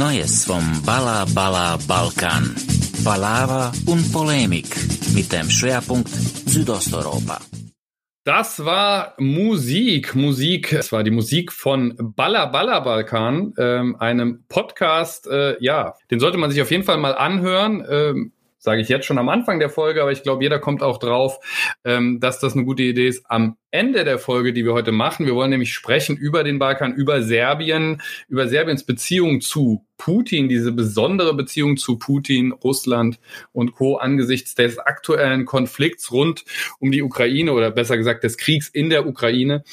Neues vom Balla Balla Balkan. Palaver und Polemik mit dem Schwerpunkt Südosteuropa. Das war Musik, Musik, es war die Musik von Balla Balla Balkan, ähm, einem Podcast, äh, ja, den sollte man sich auf jeden Fall mal anhören. Ähm, sage ich jetzt schon am Anfang der Folge, aber ich glaube, jeder kommt auch drauf, ähm, dass das eine gute Idee ist am Ende der Folge, die wir heute machen. Wir wollen nämlich sprechen über den Balkan, über Serbien, über Serbiens Beziehung zu Putin, diese besondere Beziehung zu Putin, Russland und Co. angesichts des aktuellen Konflikts rund um die Ukraine oder besser gesagt des Kriegs in der Ukraine.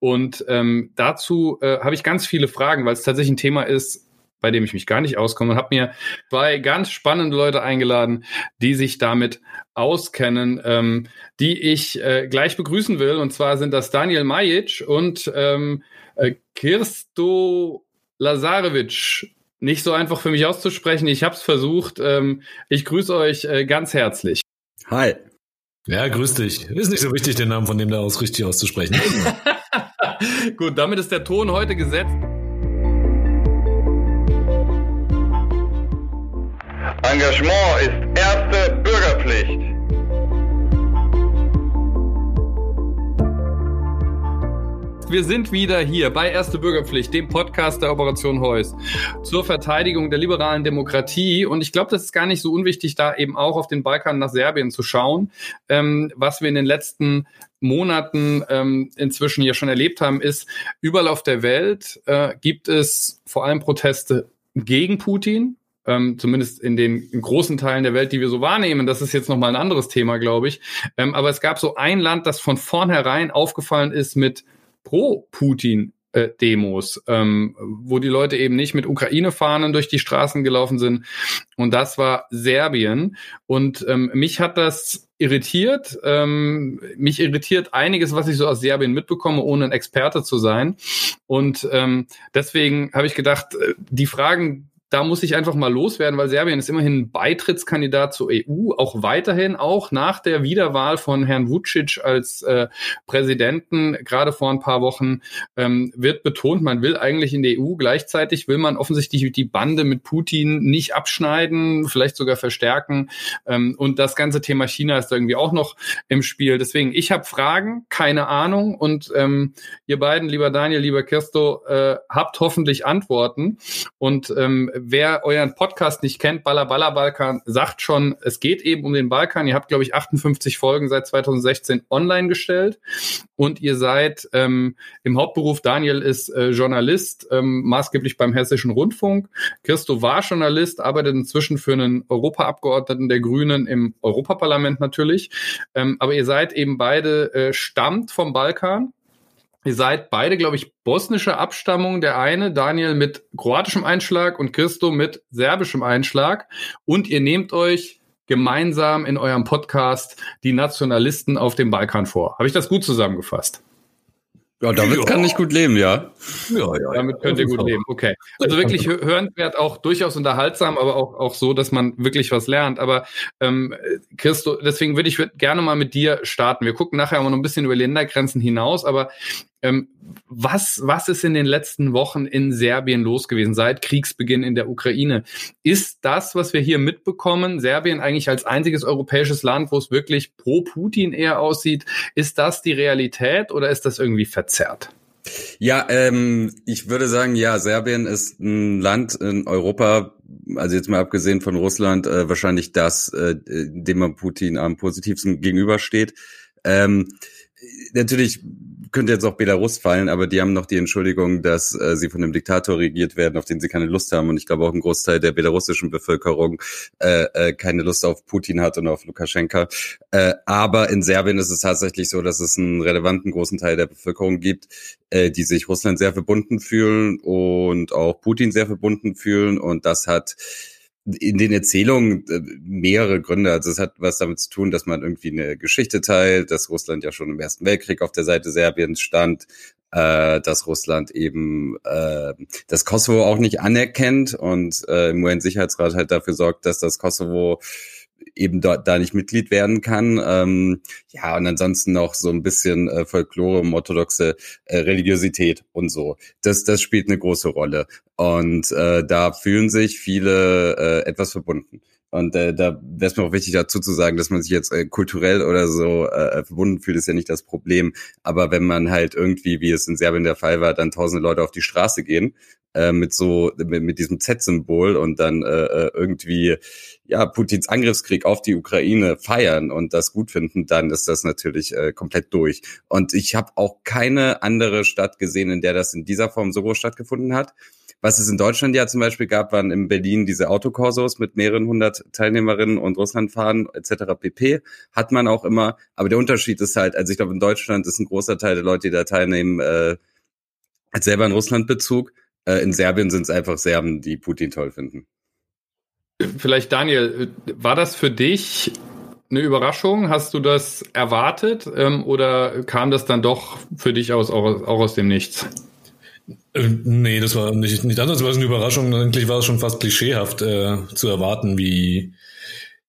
Und ähm, dazu äh, habe ich ganz viele Fragen, weil es tatsächlich ein Thema ist, bei dem ich mich gar nicht auskomme und habe mir zwei ganz spannende Leute eingeladen, die sich damit auskennen, ähm, die ich äh, gleich begrüßen will. Und zwar sind das Daniel Majic und ähm, äh, Kirsto Lazarevic. Nicht so einfach für mich auszusprechen. Ich habe es versucht. Ähm, ich grüße euch äh, ganz herzlich. Hi. Ja, grüß dich. Ist nicht so wichtig, den Namen von dem da aus richtig auszusprechen. Gut, damit ist der Ton heute gesetzt. Engagement ist erste Bürgerpflicht. Wir sind wieder hier bei Erste Bürgerpflicht, dem Podcast der Operation Heuss zur Verteidigung der liberalen Demokratie. Und ich glaube, das ist gar nicht so unwichtig, da eben auch auf den Balkan nach Serbien zu schauen, ähm, was wir in den letzten Monaten ähm, inzwischen hier schon erlebt haben, ist, überall auf der Welt äh, gibt es vor allem Proteste gegen Putin, ähm, zumindest in den großen Teilen der Welt, die wir so wahrnehmen. Das ist jetzt nochmal ein anderes Thema, glaube ich. Ähm, aber es gab so ein Land, das von vornherein aufgefallen ist mit Pro-Putin. Äh, Demos, ähm, wo die Leute eben nicht mit Ukraine-Fahnen durch die Straßen gelaufen sind. Und das war Serbien. Und ähm, mich hat das irritiert. Ähm, mich irritiert einiges, was ich so aus Serbien mitbekomme, ohne ein Experte zu sein. Und ähm, deswegen habe ich gedacht, äh, die Fragen, da muss ich einfach mal loswerden, weil Serbien ist immerhin ein Beitrittskandidat zur EU, auch weiterhin, auch nach der Wiederwahl von Herrn Vucic als äh, Präsidenten, gerade vor ein paar Wochen, ähm, wird betont, man will eigentlich in der EU. Gleichzeitig will man offensichtlich die Bande mit Putin nicht abschneiden, vielleicht sogar verstärken. Ähm, und das ganze Thema China ist irgendwie auch noch im Spiel. Deswegen, ich habe Fragen, keine Ahnung. Und ähm, ihr beiden, lieber Daniel, lieber Kirsto, äh, habt hoffentlich Antworten. Und ähm, wer euren Podcast nicht kennt, Baller Baller Balkan, sagt schon, es geht eben um den Balkan. Ihr habt, glaube ich, 58 Folgen seit 2016 online gestellt und ihr seid ähm, im Hauptberuf, Daniel ist äh, Journalist, ähm, maßgeblich beim Hessischen Rundfunk. Christo war Journalist, arbeitet inzwischen für einen Europaabgeordneten der Grünen im Europaparlament natürlich. Ähm, aber ihr seid eben beide, äh, stammt vom Balkan Ihr seid beide, glaube ich, bosnische Abstammung. Der eine, Daniel, mit kroatischem Einschlag und Christo mit serbischem Einschlag. Und ihr nehmt euch gemeinsam in eurem Podcast die Nationalisten auf dem Balkan vor. Habe ich das gut zusammengefasst? Ja, damit ja. kann ich gut leben, ja. Ja, ja. Damit könnt ihr gut leben. Okay. Also wirklich hörenswert, auch durchaus unterhaltsam, aber auch, auch so, dass man wirklich was lernt. Aber ähm, Christo, deswegen würde ich gerne mal mit dir starten. Wir gucken nachher mal noch ein bisschen über Ländergrenzen hinaus, aber was, was ist in den letzten Wochen in Serbien los gewesen, seit Kriegsbeginn in der Ukraine? Ist das, was wir hier mitbekommen, Serbien eigentlich als einziges europäisches Land, wo es wirklich pro Putin eher aussieht, ist das die Realität oder ist das irgendwie verzerrt? Ja, ähm, ich würde sagen, ja, Serbien ist ein Land in Europa, also jetzt mal abgesehen von Russland, äh, wahrscheinlich das, äh, dem man Putin am positivsten gegenübersteht. Ähm, natürlich könnte jetzt auch Belarus fallen, aber die haben noch die Entschuldigung, dass äh, sie von einem Diktator regiert werden, auf den sie keine Lust haben. Und ich glaube auch ein Großteil der belarussischen Bevölkerung äh, äh, keine Lust auf Putin hat und auf Lukaschenka. Äh, aber in Serbien ist es tatsächlich so, dass es einen relevanten großen Teil der Bevölkerung gibt, äh, die sich Russland sehr verbunden fühlen und auch Putin sehr verbunden fühlen. Und das hat in den Erzählungen äh, mehrere Gründe. Also es hat was damit zu tun, dass man irgendwie eine Geschichte teilt, dass Russland ja schon im Ersten Weltkrieg auf der Seite Serbiens stand, äh, dass Russland eben äh, das Kosovo auch nicht anerkennt und äh, im UN-Sicherheitsrat halt dafür sorgt, dass das Kosovo eben dort da nicht Mitglied werden kann. Ähm, ja, und ansonsten noch so ein bisschen äh, Folklore, orthodoxe äh, Religiosität und so. Das, das spielt eine große Rolle. Und äh, da fühlen sich viele äh, etwas verbunden. Und äh, da wäre es mir auch wichtig dazu zu sagen, dass man sich jetzt äh, kulturell oder so äh, verbunden fühlt, ist ja nicht das Problem. Aber wenn man halt irgendwie, wie es in Serbien der Fall war, dann tausende Leute auf die Straße gehen äh, mit so mit, mit diesem Z-Symbol und dann äh, äh, irgendwie ja Putins Angriffskrieg auf die Ukraine feiern und das gut finden, dann ist das natürlich äh, komplett durch. Und ich habe auch keine andere Stadt gesehen, in der das in dieser Form so groß stattgefunden hat. Was es in Deutschland ja zum Beispiel gab, waren in Berlin diese Autokorsos mit mehreren hundert Teilnehmerinnen und Russlandfahren etc. pp. Hat man auch immer. Aber der Unterschied ist halt, also ich glaube, in Deutschland ist ein großer Teil der Leute, die da teilnehmen, äh, hat selber einen Russlandbezug. Äh, in Serbien sind es einfach Serben, die Putin toll finden. Vielleicht Daniel, war das für dich eine Überraschung? Hast du das erwartet ähm, oder kam das dann doch für dich aus, auch, auch aus dem Nichts? Äh, nee, das war nicht, nicht anders, war eine Überraschung. Eigentlich war es schon fast klischeehaft äh, zu erwarten, wie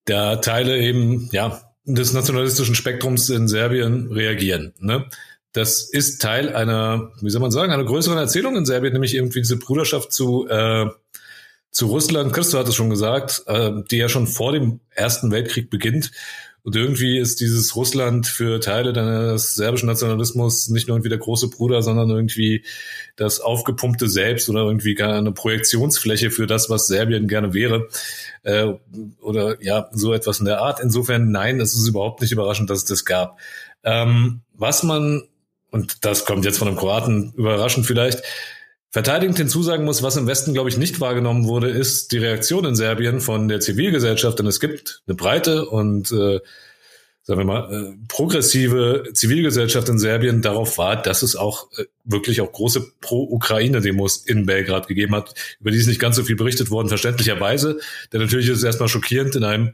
da Teile eben, ja, des nationalistischen Spektrums in Serbien reagieren. Ne? Das ist Teil einer, wie soll man sagen, einer größeren Erzählung in Serbien, nämlich irgendwie diese Bruderschaft zu, äh, zu Russland. Christo hat es schon gesagt, äh, die ja schon vor dem Ersten Weltkrieg beginnt und irgendwie ist dieses Russland für Teile des serbischen Nationalismus nicht nur irgendwie der große Bruder, sondern irgendwie das aufgepumpte Selbst oder irgendwie gar eine Projektionsfläche für das, was Serbien gerne wäre. Äh, oder ja, so etwas in der Art. Insofern, nein, es ist überhaupt nicht überraschend, dass es das gab. Ähm, was man, und das kommt jetzt von einem Kroaten überraschend vielleicht, Verteidigend hinzusagen muss, was im Westen, glaube ich, nicht wahrgenommen wurde, ist die Reaktion in Serbien von der Zivilgesellschaft. Denn es gibt eine breite und, äh, sagen wir mal, äh, progressive Zivilgesellschaft in Serbien darauf war, dass es auch äh, wirklich auch große Pro-Ukraine-Demos in Belgrad gegeben hat, über die ist nicht ganz so viel berichtet worden, verständlicherweise. Denn natürlich ist es erstmal schockierend, in einem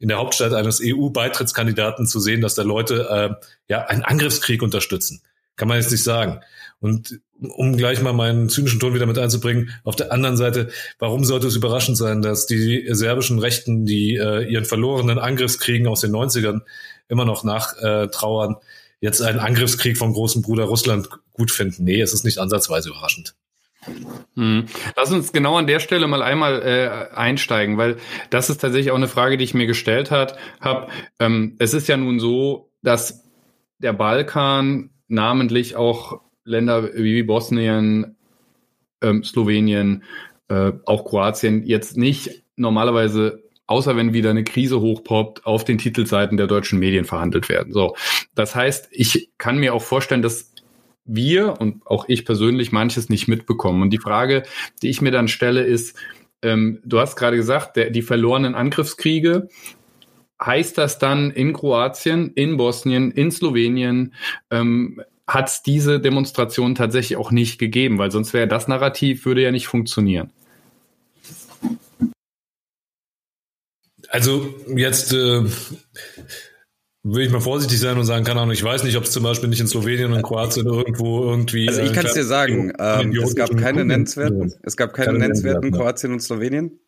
in der Hauptstadt eines EU-Beitrittskandidaten zu sehen, dass da Leute äh, ja einen Angriffskrieg unterstützen. Kann man jetzt nicht sagen. Und um gleich mal meinen zynischen Ton wieder mit einzubringen, auf der anderen Seite, warum sollte es überraschend sein, dass die serbischen Rechten, die äh, ihren verlorenen Angriffskriegen aus den 90ern immer noch nachtrauern, jetzt einen Angriffskrieg vom großen Bruder Russland gut finden? Nee, es ist nicht ansatzweise überraschend. Hm. Lass uns genau an der Stelle mal einmal äh, einsteigen, weil das ist tatsächlich auch eine Frage, die ich mir gestellt hat, hab. Ähm, es ist ja nun so, dass der Balkan namentlich auch Länder wie Bosnien, ähm, Slowenien, äh, auch Kroatien jetzt nicht normalerweise außer wenn wieder eine Krise hochpoppt, auf den Titelseiten der deutschen Medien verhandelt werden. So, das heißt, ich kann mir auch vorstellen, dass wir und auch ich persönlich manches nicht mitbekommen. Und die Frage, die ich mir dann stelle, ist: ähm, Du hast gerade gesagt, der, die verlorenen Angriffskriege. Heißt das dann in Kroatien, in Bosnien, in Slowenien, ähm, hat es diese Demonstration tatsächlich auch nicht gegeben, weil sonst wäre das Narrativ, würde ja nicht funktionieren. Also jetzt äh, würde ich mal vorsichtig sein und sagen, keine Ahnung, ich weiß nicht, ob es zum Beispiel nicht in Slowenien und Kroatien irgendwo irgendwie. Also ich äh, kann es dir sagen, ähm, es gab keine nennenswerten, es gab keine, keine nennenswerten Kroatien und Slowenien.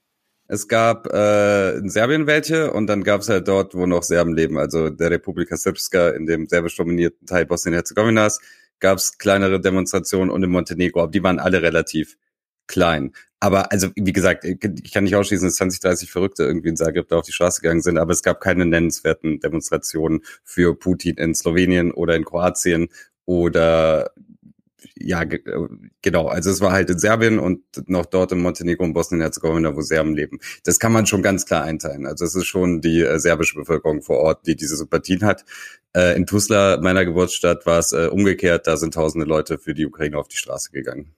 Es gab äh, in Serbien welche und dann gab es halt dort, wo noch Serben leben, also der Republika Srpska in dem serbisch dominierten Teil Bosnien-Herzegowinas, gab es kleinere Demonstrationen und in Montenegro, aber die waren alle relativ klein. Aber also, wie gesagt, ich kann nicht ausschließen, dass 20, 30 Verrückte irgendwie in Zagreb da auf die Straße gegangen sind, aber es gab keine nennenswerten Demonstrationen für Putin in Slowenien oder in Kroatien oder ja, äh, genau. Also es war halt in Serbien und noch dort in Montenegro und Bosnien-Herzegowina, wo Serben leben. Das kann man schon ganz klar einteilen. Also es ist schon die äh, serbische Bevölkerung vor Ort, die diese Sympathien hat. Äh, in Tuzla, meiner Geburtsstadt, war es äh, umgekehrt. Da sind tausende Leute für die Ukraine auf die Straße gegangen.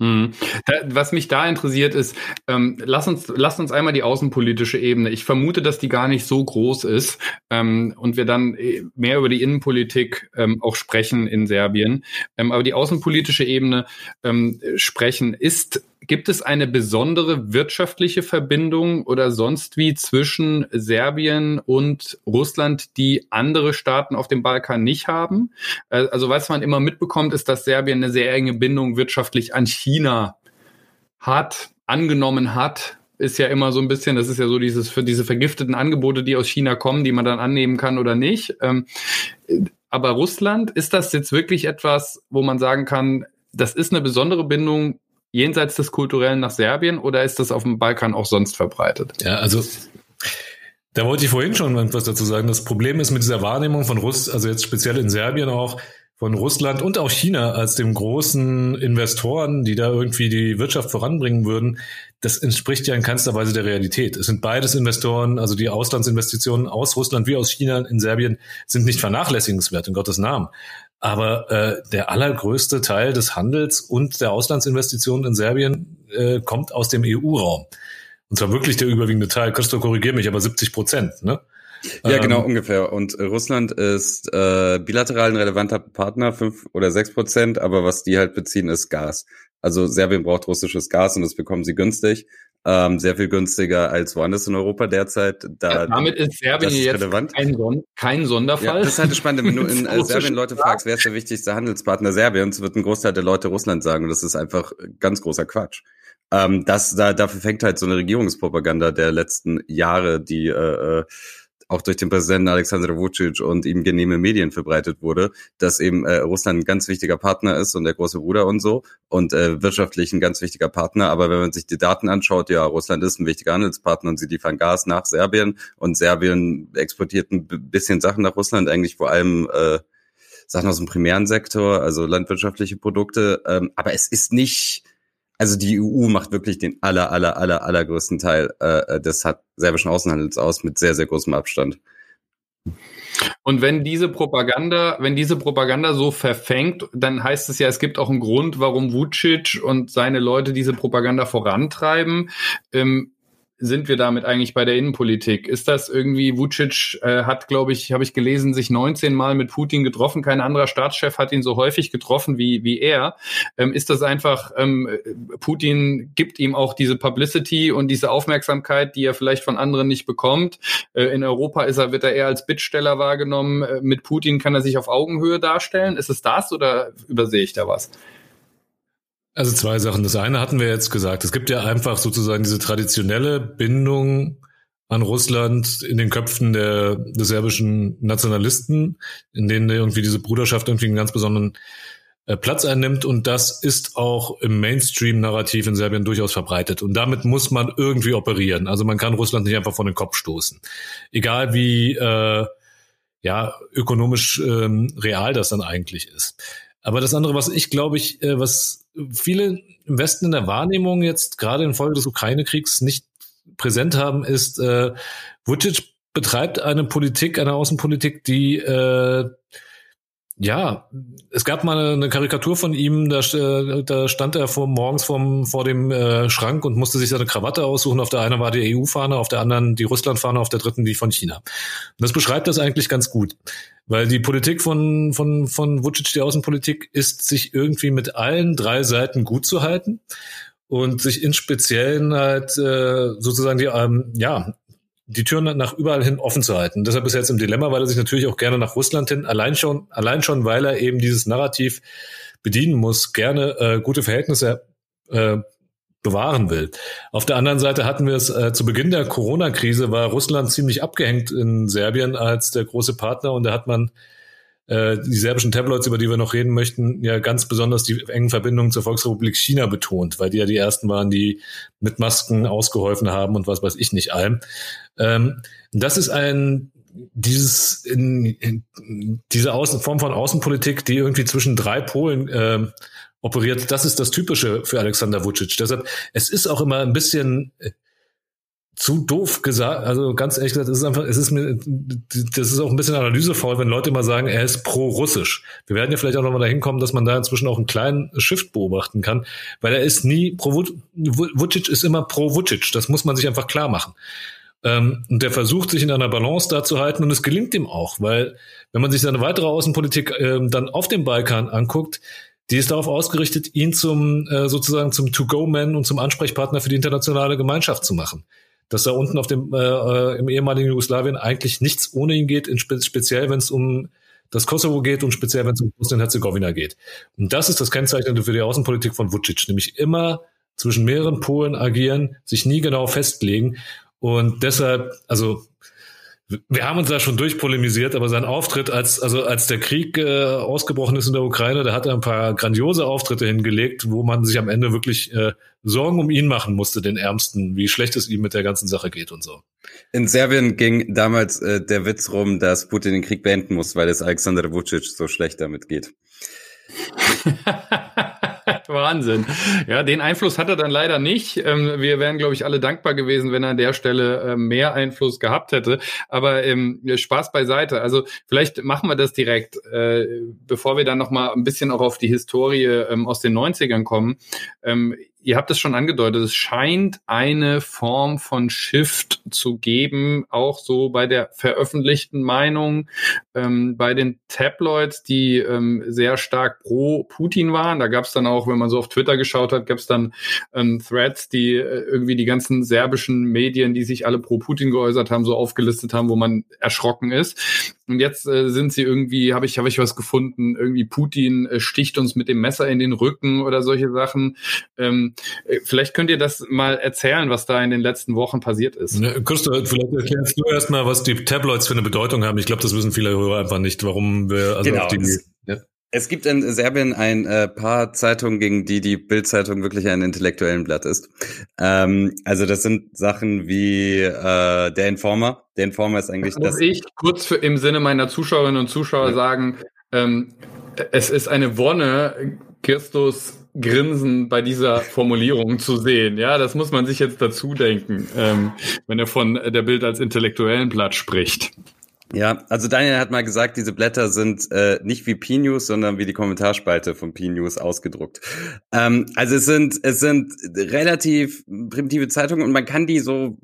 Mhm. Da, was mich da interessiert ist, ähm, lass uns lass uns einmal die außenpolitische Ebene. Ich vermute, dass die gar nicht so groß ist ähm, und wir dann äh, mehr über die Innenpolitik ähm, auch sprechen in Serbien. Ähm, aber die außenpolitische Ebene ähm, sprechen ist Gibt es eine besondere wirtschaftliche Verbindung oder sonst wie zwischen Serbien und Russland, die andere Staaten auf dem Balkan nicht haben? Äh, also was man immer mitbekommt, ist, dass Serbien eine sehr enge Bindung wirtschaftlich an China hat, angenommen hat, ist ja immer so ein bisschen, das ist ja so dieses für diese vergifteten Angebote, die aus China kommen, die man dann annehmen kann oder nicht. Ähm, aber Russland, ist das jetzt wirklich etwas, wo man sagen kann, das ist eine besondere Bindung jenseits des Kulturellen nach Serbien oder ist das auf dem Balkan auch sonst verbreitet? Ja, also da wollte ich vorhin schon etwas dazu sagen. Das Problem ist mit dieser Wahrnehmung von Russ, also jetzt speziell in Serbien auch, von Russland und auch China als dem großen Investoren, die da irgendwie die Wirtschaft voranbringen würden, das entspricht ja in keinster Weise der Realität. Es sind beides Investoren, also die Auslandsinvestitionen aus Russland wie aus China in Serbien sind nicht vernachlässigenswert, in Gottes Namen. Aber äh, der allergrößte Teil des Handels und der Auslandsinvestitionen in Serbien äh, kommt aus dem EU-Raum. Und zwar wirklich der überwiegende Teil. Christo, korrigier mich, aber 70 Prozent. Ne? Ja, genau, ähm, ungefähr. Und äh, Russland ist äh, bilateral ein relevanter Partner, fünf oder sechs Prozent, aber was die halt beziehen, ist Gas. Also Serbien braucht russisches Gas und das bekommen sie günstig. Ähm, sehr viel günstiger als woanders in Europa derzeit. Da, ja, damit ist Serbien ist jetzt kein, Son kein, Sonderfall. Ja, das ist halt spannend. Wenn du in äh, Serbien Leute fragst, wer ist der wichtigste Handelspartner Serbiens, wird ein Großteil der Leute Russland sagen. Und das ist einfach ganz großer Quatsch. Ähm, das, da, dafür fängt halt so eine Regierungspropaganda der letzten Jahre, die äh, äh auch durch den Präsidenten Alexander Vucic und ihm genehme Medien verbreitet wurde, dass eben äh, Russland ein ganz wichtiger Partner ist und der große Bruder und so und äh, wirtschaftlich ein ganz wichtiger Partner. Aber wenn man sich die Daten anschaut, ja, Russland ist ein wichtiger Handelspartner und sie liefern Gas nach Serbien und Serbien exportiert ein bisschen Sachen nach Russland, eigentlich vor allem äh, Sachen aus dem primären Sektor, also landwirtschaftliche Produkte. Ähm, aber es ist nicht also die EU macht wirklich den aller, aller, aller, allergrößten Teil äh, des serbischen Außenhandels aus mit sehr, sehr großem Abstand. Und wenn diese Propaganda, wenn diese Propaganda so verfängt, dann heißt es ja, es gibt auch einen Grund, warum Vucic und seine Leute diese Propaganda vorantreiben. Ähm, sind wir damit eigentlich bei der Innenpolitik? Ist das irgendwie, Vucic äh, hat, glaube ich, habe ich gelesen, sich 19 Mal mit Putin getroffen. Kein anderer Staatschef hat ihn so häufig getroffen wie, wie er. Ähm, ist das einfach, ähm, Putin gibt ihm auch diese Publicity und diese Aufmerksamkeit, die er vielleicht von anderen nicht bekommt. Äh, in Europa ist er, wird er eher als Bittsteller wahrgenommen. Äh, mit Putin kann er sich auf Augenhöhe darstellen. Ist es das oder übersehe ich da was? Also zwei Sachen. Das eine hatten wir jetzt gesagt. Es gibt ja einfach sozusagen diese traditionelle Bindung an Russland in den Köpfen der, der serbischen Nationalisten, in denen irgendwie diese Bruderschaft irgendwie einen ganz besonderen äh, Platz einnimmt. Und das ist auch im Mainstream-Narrativ in Serbien durchaus verbreitet. Und damit muss man irgendwie operieren. Also man kann Russland nicht einfach vor den Kopf stoßen. Egal wie äh, ja, ökonomisch ähm, real das dann eigentlich ist. Aber das andere, was ich glaube ich, äh, was viele im Westen in der Wahrnehmung jetzt gerade infolge des Ukraine-Kriegs nicht präsent haben, ist, äh, Vucic betreibt eine Politik, eine Außenpolitik, die äh, ja, es gab mal eine, Karikatur von ihm, da, äh, da stand er vor, morgens vorm, vor dem äh, Schrank und musste sich seine Krawatte aussuchen. Auf der einen war die EU-Fahne, auf der anderen die Russland-Fahne, auf der dritten die von China. Und das beschreibt das eigentlich ganz gut. Weil die Politik von, von, von Vucic, die Außenpolitik, ist, sich irgendwie mit allen drei Seiten gut zu halten und sich in Speziellen halt äh, sozusagen die ähm, ja die Türen nach überall hin offen zu halten. Deshalb ist er jetzt im Dilemma, weil er sich natürlich auch gerne nach Russland hin, allein schon, allein schon, weil er eben dieses Narrativ bedienen muss, gerne äh, gute Verhältnisse äh, bewahren will. Auf der anderen Seite hatten wir es äh, zu Beginn der Corona-Krise war Russland ziemlich abgehängt in Serbien als der große Partner und da hat man äh, die serbischen Tabloids, über die wir noch reden möchten, ja ganz besonders die engen Verbindungen zur Volksrepublik China betont, weil die ja die ersten waren, die mit Masken ausgeholfen haben und was weiß ich nicht allem. Ähm, das ist ein dieses in, in, diese Außen, Form von Außenpolitik, die irgendwie zwischen drei Polen äh, operiert, das ist das Typische für Alexander Vucic. Deshalb, es ist auch immer ein bisschen zu doof gesagt. Also ganz ehrlich gesagt, es ist einfach, es ist mir, das ist auch ein bisschen analysevoll, wenn Leute immer sagen, er ist pro-russisch. Wir werden ja vielleicht auch nochmal dahin kommen, dass man da inzwischen auch einen kleinen Shift beobachten kann, weil er ist nie pro Vucic ist immer pro Vucic. Das muss man sich einfach klar machen. Ähm, und der versucht sich in einer Balance da zu halten und es gelingt ihm auch, weil wenn man sich seine weitere Außenpolitik ähm, dann auf dem Balkan anguckt, die ist darauf ausgerichtet, ihn zum äh, sozusagen zum To-Go-Man und zum Ansprechpartner für die internationale Gemeinschaft zu machen dass da unten auf dem äh, äh, im ehemaligen Jugoslawien eigentlich nichts ohne ihn geht, spe speziell wenn es um das Kosovo geht und speziell wenn es um Bosnien-Herzegowina geht. Und das ist das Kennzeichnende für die Außenpolitik von Vucic, nämlich immer zwischen mehreren Polen agieren, sich nie genau festlegen und deshalb, also wir haben uns da schon durchpolemisiert, aber sein Auftritt, als, also als der Krieg äh, ausgebrochen ist in der Ukraine, da hat er ein paar grandiose Auftritte hingelegt, wo man sich am Ende wirklich äh, Sorgen um ihn machen musste, den Ärmsten, wie schlecht es ihm mit der ganzen Sache geht und so. In Serbien ging damals äh, der Witz rum, dass Putin den Krieg beenden muss, weil es Alexander Vucic so schlecht damit geht. Wahnsinn. Ja, den Einfluss hat er dann leider nicht. Ähm, wir wären, glaube ich, alle dankbar gewesen, wenn er an der Stelle ähm, mehr Einfluss gehabt hätte. Aber ähm, Spaß beiseite. Also vielleicht machen wir das direkt, äh, bevor wir dann noch mal ein bisschen auch auf die Historie aus den 90ern kommen ihr habt es schon angedeutet, es scheint eine Form von Shift zu geben, auch so bei der veröffentlichten Meinung, ähm, bei den Tabloids, die ähm, sehr stark pro Putin waren. Da gab es dann auch, wenn man so auf Twitter geschaut hat, gab es dann ähm, Threads, die äh, irgendwie die ganzen serbischen Medien, die sich alle pro Putin geäußert haben, so aufgelistet haben, wo man erschrocken ist. Und jetzt äh, sind sie irgendwie, habe ich, habe ich was gefunden, irgendwie Putin äh, sticht uns mit dem Messer in den Rücken oder solche Sachen. Ähm, äh, vielleicht könnt ihr das mal erzählen, was da in den letzten Wochen passiert ist. Ja, Christo, vielleicht erklärst du erstmal, was die Tabloids für eine Bedeutung haben. Ich glaube, das wissen viele Hörer einfach nicht, warum wir also genau. auf die. Ja. Es gibt in Serbien ein äh, paar Zeitungen, gegen die die Bildzeitung wirklich ein intellektuellen Blatt ist. Ähm, also das sind Sachen wie äh, der Informer. Der Informer ist eigentlich das. Muss ich kurz für, im Sinne meiner Zuschauerinnen und Zuschauer ja. sagen, ähm, es ist eine Wonne, Kirstus Grinsen bei dieser Formulierung zu sehen. Ja, das muss man sich jetzt dazu denken, ähm, wenn er von der Bild als intellektuellen Blatt spricht. Ja, also Daniel hat mal gesagt, diese Blätter sind äh, nicht wie P-News, sondern wie die Kommentarspalte von P-News ausgedruckt. Ähm, also es sind es sind relativ primitive Zeitungen und man kann die so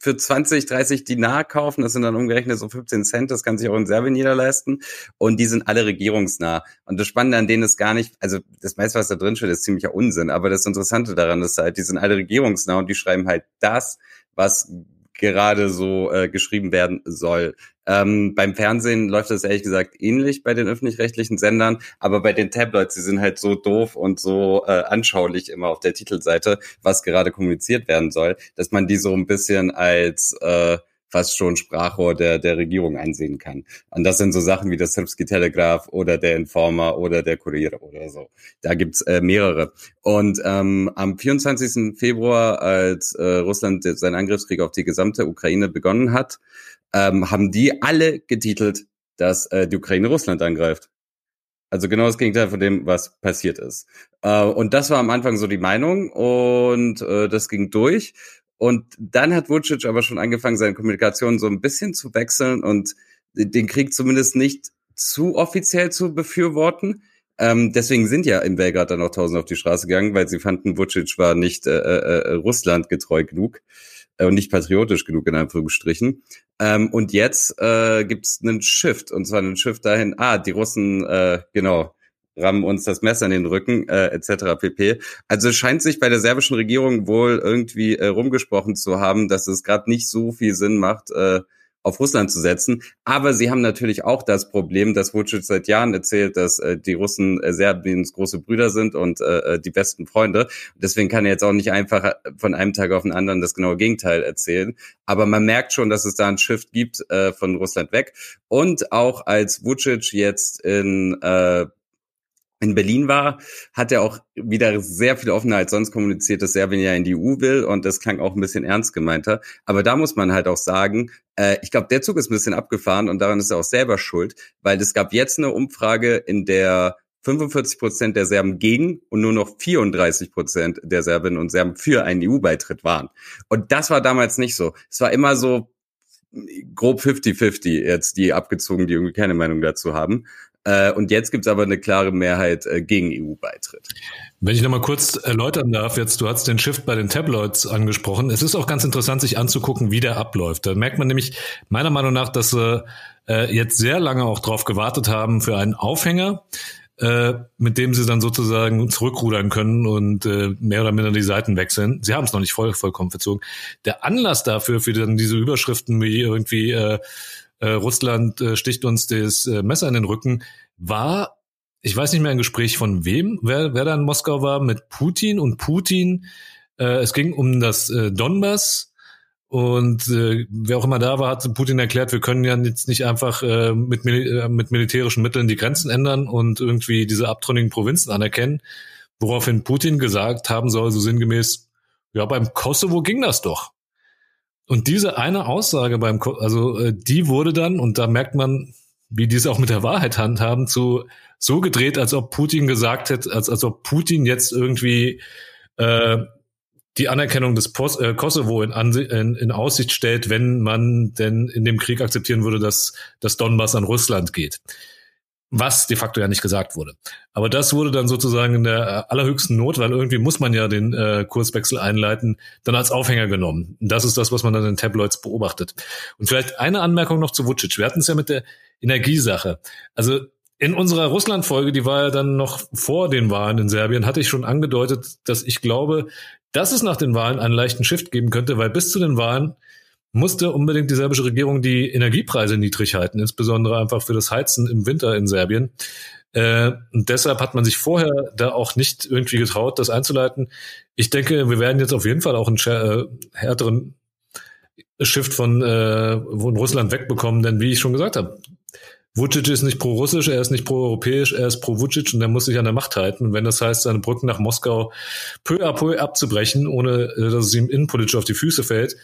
für 20, 30 Dinar kaufen. Das sind dann umgerechnet so 15 Cent. Das kann sich auch in Serbien jeder leisten. Und die sind alle regierungsnah. Und das Spannende an denen ist gar nicht, also das meiste, was da drin steht, ist ziemlicher Unsinn. Aber das Interessante daran ist halt, die sind alle regierungsnah und die schreiben halt das, was gerade so äh, geschrieben werden soll. Ähm, beim Fernsehen läuft das ehrlich gesagt ähnlich bei den öffentlich-rechtlichen Sendern, aber bei den Tabloids, die sind halt so doof und so äh, anschaulich immer auf der Titelseite, was gerade kommuniziert werden soll, dass man die so ein bisschen als äh, fast schon Sprachrohr der, der Regierung einsehen kann. Und das sind so Sachen wie das Srpski Telegraph oder der Informer oder der Kurier oder so. Da gibt's äh, mehrere. Und ähm, am 24. Februar, als äh, Russland seinen Angriffskrieg auf die gesamte Ukraine begonnen hat, ähm, haben die alle getitelt, dass äh, die Ukraine Russland angreift. Also genau das Gegenteil von dem, was passiert ist. Äh, und das war am Anfang so die Meinung und äh, das ging durch. Und dann hat Vucic aber schon angefangen, seine Kommunikation so ein bisschen zu wechseln und den Krieg zumindest nicht zu offiziell zu befürworten. Ähm, deswegen sind ja in Belgrad dann auch tausend auf die Straße gegangen, weil sie fanden, Vucic war nicht äh, äh, äh Russland getreu genug äh, und nicht patriotisch genug in Anführungsstrichen. Ähm, und jetzt äh, gibt es einen Shift und zwar einen Shift dahin, ah, die Russen, äh, genau, rammen uns das Messer in den Rücken, äh, etc. pp. Also scheint sich bei der serbischen Regierung wohl irgendwie äh, rumgesprochen zu haben, dass es gerade nicht so viel Sinn macht, äh, auf Russland zu setzen. Aber sie haben natürlich auch das Problem, dass Vucic seit Jahren erzählt, dass äh, die Russen äh, Serbiens große Brüder sind und äh, äh, die besten Freunde. Deswegen kann er jetzt auch nicht einfach äh, von einem Tag auf den anderen das genaue Gegenteil erzählen. Aber man merkt schon, dass es da einen Shift gibt äh, von Russland weg. Und auch als Vucic jetzt in äh, in Berlin war, hat er auch wieder sehr viel offener als sonst kommuniziert, dass Serbien ja in die EU will und das klang auch ein bisschen ernst gemeinter. Aber da muss man halt auch sagen, äh, ich glaube, der Zug ist ein bisschen abgefahren und daran ist er auch selber schuld, weil es gab jetzt eine Umfrage, in der 45 Prozent der Serben gegen und nur noch 34 Prozent der Serbinnen und Serben für einen EU-Beitritt waren. Und das war damals nicht so. Es war immer so grob 50-50 jetzt, die abgezogen, die irgendwie keine Meinung dazu haben. Äh, und jetzt gibt es aber eine klare Mehrheit äh, gegen EU-Beitritt. Wenn ich nochmal kurz erläutern darf, jetzt, du hast den Shift bei den Tabloids angesprochen. Es ist auch ganz interessant, sich anzugucken, wie der abläuft. Da merkt man nämlich meiner Meinung nach, dass sie äh, jetzt sehr lange auch drauf gewartet haben für einen Aufhänger, äh, mit dem sie dann sozusagen zurückrudern können und äh, mehr oder minder die Seiten wechseln. Sie haben es noch nicht voll, vollkommen verzogen. Der Anlass dafür, für dann diese Überschriften wie irgendwie äh, äh, Russland äh, sticht uns das äh, Messer in den Rücken, war ich weiß nicht mehr ein Gespräch von wem, wer, wer da in Moskau war, mit Putin und Putin. Äh, es ging um das äh, Donbass und äh, wer auch immer da war, hat Putin erklärt, wir können ja jetzt nicht einfach äh, mit, äh, mit militärischen Mitteln die Grenzen ändern und irgendwie diese abtrünnigen Provinzen anerkennen. Woraufhin Putin gesagt haben soll, so sinngemäß, ja, beim Kosovo ging das doch. Und diese eine Aussage beim, Ko also äh, die wurde dann, und da merkt man, wie die es auch mit der Wahrheit handhaben, zu so gedreht, als ob Putin gesagt hätte, als, als ob Putin jetzt irgendwie äh, die Anerkennung des Pos äh, Kosovo in, in, in Aussicht stellt, wenn man denn in dem Krieg akzeptieren würde, dass das Donbass an Russland geht. Was de facto ja nicht gesagt wurde. Aber das wurde dann sozusagen in der allerhöchsten Not, weil irgendwie muss man ja den äh, Kurswechsel einleiten, dann als Aufhänger genommen. Das ist das, was man dann in Tabloids beobachtet. Und vielleicht eine Anmerkung noch zu Vucic. Wir hatten es ja mit der Energiesache. Also in unserer Russland-Folge, die war ja dann noch vor den Wahlen in Serbien, hatte ich schon angedeutet, dass ich glaube, dass es nach den Wahlen einen leichten Shift geben könnte, weil bis zu den Wahlen musste unbedingt die serbische Regierung die Energiepreise niedrig halten, insbesondere einfach für das Heizen im Winter in Serbien. Äh, und deshalb hat man sich vorher da auch nicht irgendwie getraut, das einzuleiten. Ich denke, wir werden jetzt auf jeden Fall auch einen äh, härteren Shift von, äh, von Russland wegbekommen, denn wie ich schon gesagt habe, Vucic ist nicht pro-russisch, er ist nicht pro-europäisch, er ist pro-Vucic und er muss sich an der Macht halten. Und wenn das heißt, seine Brücken nach Moskau peu à peu abzubrechen, ohne äh, dass es ihm innenpolitisch auf die Füße fällt,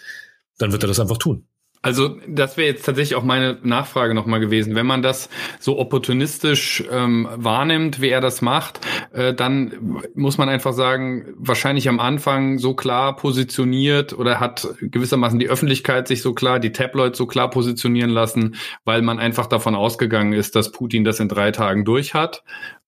dann wird er das einfach tun. Also das wäre jetzt tatsächlich auch meine Nachfrage nochmal gewesen. Wenn man das so opportunistisch ähm, wahrnimmt, wie er das macht, äh, dann muss man einfach sagen, wahrscheinlich am Anfang so klar positioniert oder hat gewissermaßen die Öffentlichkeit sich so klar, die Tabloids so klar positionieren lassen, weil man einfach davon ausgegangen ist, dass Putin das in drei Tagen durch hat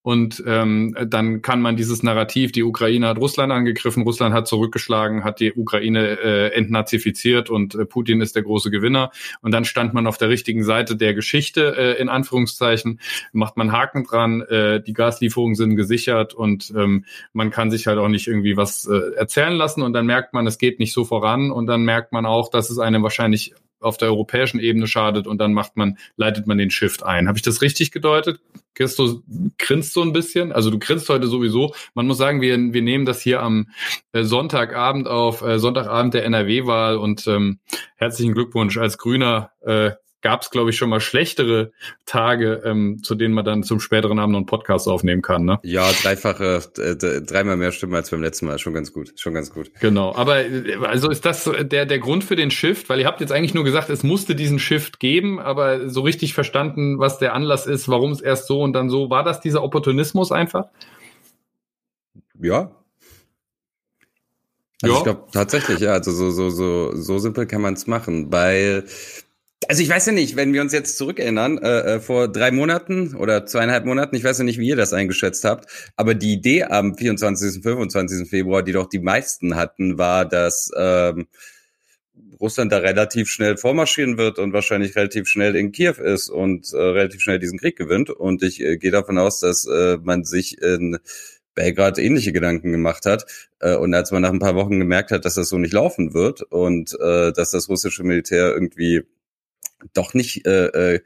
und ähm, dann kann man dieses Narrativ, die Ukraine hat Russland angegriffen, Russland hat zurückgeschlagen, hat die Ukraine äh, entnazifiziert und äh, Putin ist der große Gewinner. Und dann stand man auf der richtigen Seite der Geschichte, äh, in Anführungszeichen, macht man Haken dran, äh, die Gaslieferungen sind gesichert und ähm, man kann sich halt auch nicht irgendwie was äh, erzählen lassen und dann merkt man, es geht nicht so voran und dann merkt man auch, dass es einem wahrscheinlich auf der europäischen Ebene schadet und dann macht man, leitet man den Shift ein. Habe ich das richtig gedeutet? Christo grinst so ein bisschen. Also du grinst heute sowieso. Man muss sagen, wir, wir nehmen das hier am äh, Sonntagabend auf, äh, Sonntagabend der NRW-Wahl und ähm, herzlichen Glückwunsch als Grüner. Äh, gab es, glaube ich, schon mal schlechtere Tage, ähm, zu denen man dann zum späteren Abend noch einen Podcast aufnehmen kann, ne? Ja, dreifache, äh, dreimal mehr Stimmen als beim letzten Mal. Schon ganz gut, schon ganz gut. Genau, aber äh, also ist das der, der Grund für den Shift? Weil ihr habt jetzt eigentlich nur gesagt, es musste diesen Shift geben, aber so richtig verstanden, was der Anlass ist, warum es erst so und dann so, war das dieser Opportunismus einfach? Ja, also ja. ich glaube tatsächlich, ja, also so, so, so, so simpel kann man es machen, weil also ich weiß ja nicht, wenn wir uns jetzt zurückerinnern, äh, äh, vor drei Monaten oder zweieinhalb Monaten, ich weiß ja nicht, wie ihr das eingeschätzt habt, aber die Idee am 24., 25. Februar, die doch die meisten hatten, war, dass ähm, Russland da relativ schnell vormarschieren wird und wahrscheinlich relativ schnell in Kiew ist und äh, relativ schnell diesen Krieg gewinnt. Und ich äh, gehe davon aus, dass äh, man sich in Belgrad ähnliche Gedanken gemacht hat. Äh, und als man nach ein paar Wochen gemerkt hat, dass das so nicht laufen wird und äh, dass das russische Militär irgendwie doch nicht äh, äh,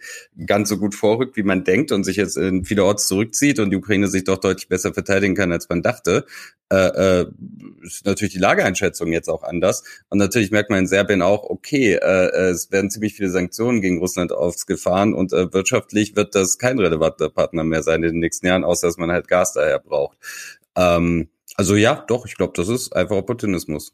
ganz so gut vorrückt, wie man denkt und sich jetzt in vielerorts zurückzieht und die Ukraine sich doch deutlich besser verteidigen kann, als man dachte, äh, äh, ist natürlich die Lageeinschätzung jetzt auch anders. Und natürlich merkt man in Serbien auch, okay, äh, es werden ziemlich viele Sanktionen gegen Russland aufgefahren und äh, wirtschaftlich wird das kein relevanter Partner mehr sein in den nächsten Jahren, außer dass man halt Gas daher braucht. Ähm, also ja, doch, ich glaube, das ist einfach Opportunismus.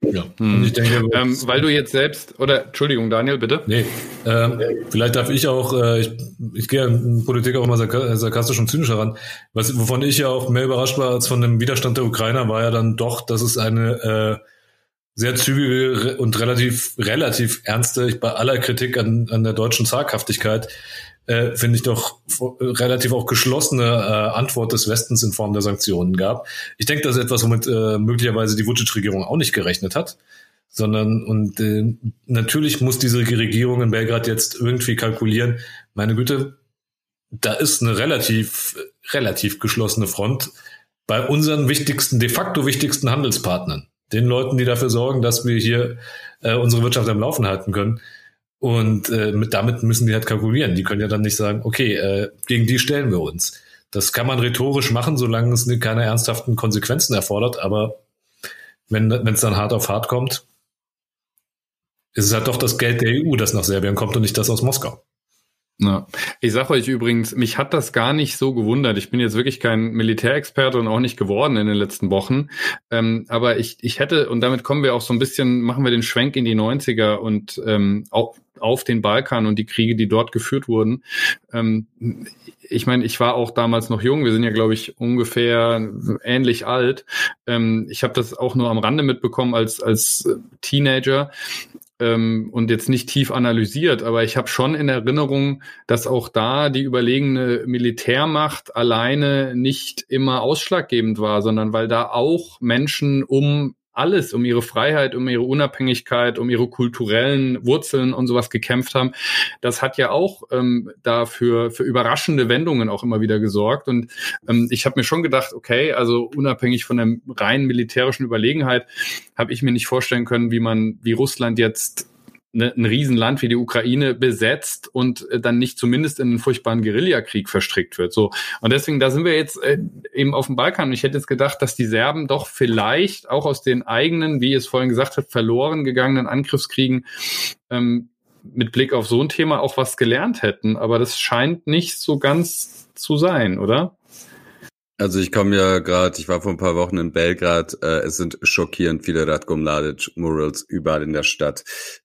Ja, hm. ich denke, ähm, weil du jetzt selbst, oder Entschuldigung, Daniel, bitte. Nee, ähm, vielleicht darf ich auch, äh, ich, ich gehe in Politik auch immer sarkastisch und zynisch heran. Was, wovon ich ja auch mehr überrascht war als von dem Widerstand der Ukrainer, war ja dann doch, dass es eine äh, sehr zügige und relativ, relativ ernste, ich, bei aller Kritik an, an der deutschen Zaghaftigkeit, äh, finde ich doch relativ auch geschlossene äh, Antwort des Westens in Form der Sanktionen gab. Ich denke, das ist etwas, womit äh, möglicherweise die Vucic-Regierung auch nicht gerechnet hat, sondern und äh, natürlich muss diese Regierung in Belgrad jetzt irgendwie kalkulieren. Meine Güte, da ist eine relativ relativ geschlossene Front bei unseren wichtigsten, de facto wichtigsten Handelspartnern, den Leuten, die dafür sorgen, dass wir hier äh, unsere Wirtschaft am Laufen halten können. Und äh, mit, damit müssen die halt kalkulieren. Die können ja dann nicht sagen, okay, äh, gegen die stellen wir uns. Das kann man rhetorisch machen, solange es keine ernsthaften Konsequenzen erfordert, aber wenn es dann hart auf hart kommt, ist es halt doch das Geld der EU, das nach Serbien kommt und nicht das aus Moskau. Ja. Ich sage euch übrigens, mich hat das gar nicht so gewundert. Ich bin jetzt wirklich kein Militärexperte und auch nicht geworden in den letzten Wochen. Ähm, aber ich, ich hätte, und damit kommen wir auch so ein bisschen, machen wir den Schwenk in die 90er und ähm, auch auf den Balkan und die Kriege, die dort geführt wurden. Ähm, ich meine, ich war auch damals noch jung. Wir sind ja, glaube ich, ungefähr ähnlich alt. Ähm, ich habe das auch nur am Rande mitbekommen als als Teenager ähm, und jetzt nicht tief analysiert, aber ich habe schon in Erinnerung, dass auch da die überlegene Militärmacht alleine nicht immer ausschlaggebend war, sondern weil da auch Menschen um alles, um ihre Freiheit, um ihre Unabhängigkeit, um ihre kulturellen Wurzeln und sowas gekämpft haben. Das hat ja auch ähm, dafür für überraschende Wendungen auch immer wieder gesorgt. Und ähm, ich habe mir schon gedacht, okay, also unabhängig von der rein militärischen Überlegenheit, habe ich mir nicht vorstellen können, wie man, wie Russland jetzt ne, ein Riesenland wie die Ukraine besetzt und äh, dann nicht zumindest in einen furchtbaren Guerillakrieg verstrickt wird. So und deswegen da sind wir jetzt äh, eben auf dem Balkan. Und ich hätte jetzt gedacht, dass die Serben doch vielleicht auch aus den eigenen, wie es vorhin gesagt hat, verloren gegangenen Angriffskriegen ähm, mit Blick auf so ein Thema auch was gelernt hätten. Aber das scheint nicht so ganz zu sein, oder? Also ich komme ja gerade, ich war vor ein paar Wochen in Belgrad, äh, es sind schockierend viele Radko Mladic Murals überall in der Stadt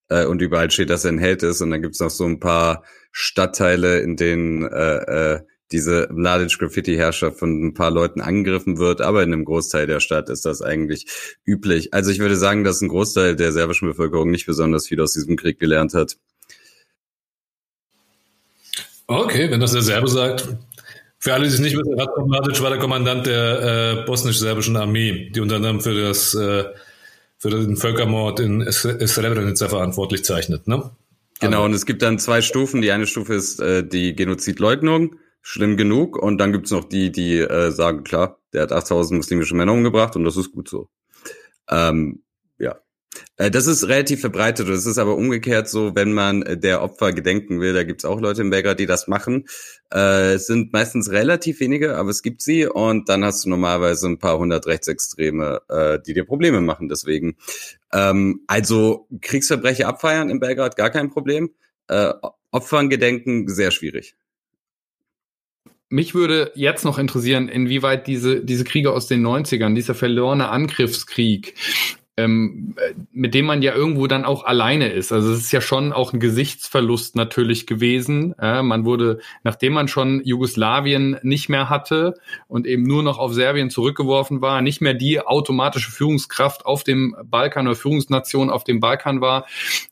äh, und überall steht, dass er ein Held ist und dann gibt's noch so ein paar Stadtteile, in denen äh, äh, diese Mladic Graffiti Herrschaft von ein paar Leuten angegriffen wird, aber in einem Großteil der Stadt ist das eigentlich üblich. Also ich würde sagen, dass ein Großteil der serbischen Bevölkerung nicht besonders viel aus diesem Krieg gelernt hat. Okay, wenn das der Serbe sagt, für alle, die es nicht wissen, Ratko Mladic war der Kommandant der äh, bosnisch-serbischen Armee, die unter anderem für das äh, für den Völkermord in Srebrenica verantwortlich zeichnet. Ne? Genau, also. und es gibt dann zwei Stufen. Die eine Stufe ist äh, die Genozidleugnung, schlimm genug. Und dann gibt's noch die, die äh, sagen, klar, der hat 8000 muslimische Männer umgebracht und das ist gut so. Ähm, äh, das ist relativ verbreitet. Das ist aber umgekehrt so, wenn man äh, der Opfer gedenken will. Da gibt's auch Leute in Belgrad, die das machen. Äh, es sind meistens relativ wenige, aber es gibt sie. Und dann hast du normalerweise ein paar hundert Rechtsextreme, die dir Probleme machen. Deswegen, ähm, also Kriegsverbrecher abfeiern in Belgrad gar kein Problem. Opfern gedenken sehr schwierig. Mich würde jetzt noch interessieren, inwieweit diese, diese Kriege aus den 90ern, dieser verlorene Angriffskrieg, ähm, mit dem man ja irgendwo dann auch alleine ist. Also es ist ja schon auch ein Gesichtsverlust natürlich gewesen. Äh, man wurde, nachdem man schon Jugoslawien nicht mehr hatte und eben nur noch auf Serbien zurückgeworfen war, nicht mehr die automatische Führungskraft auf dem Balkan oder Führungsnation auf dem Balkan war,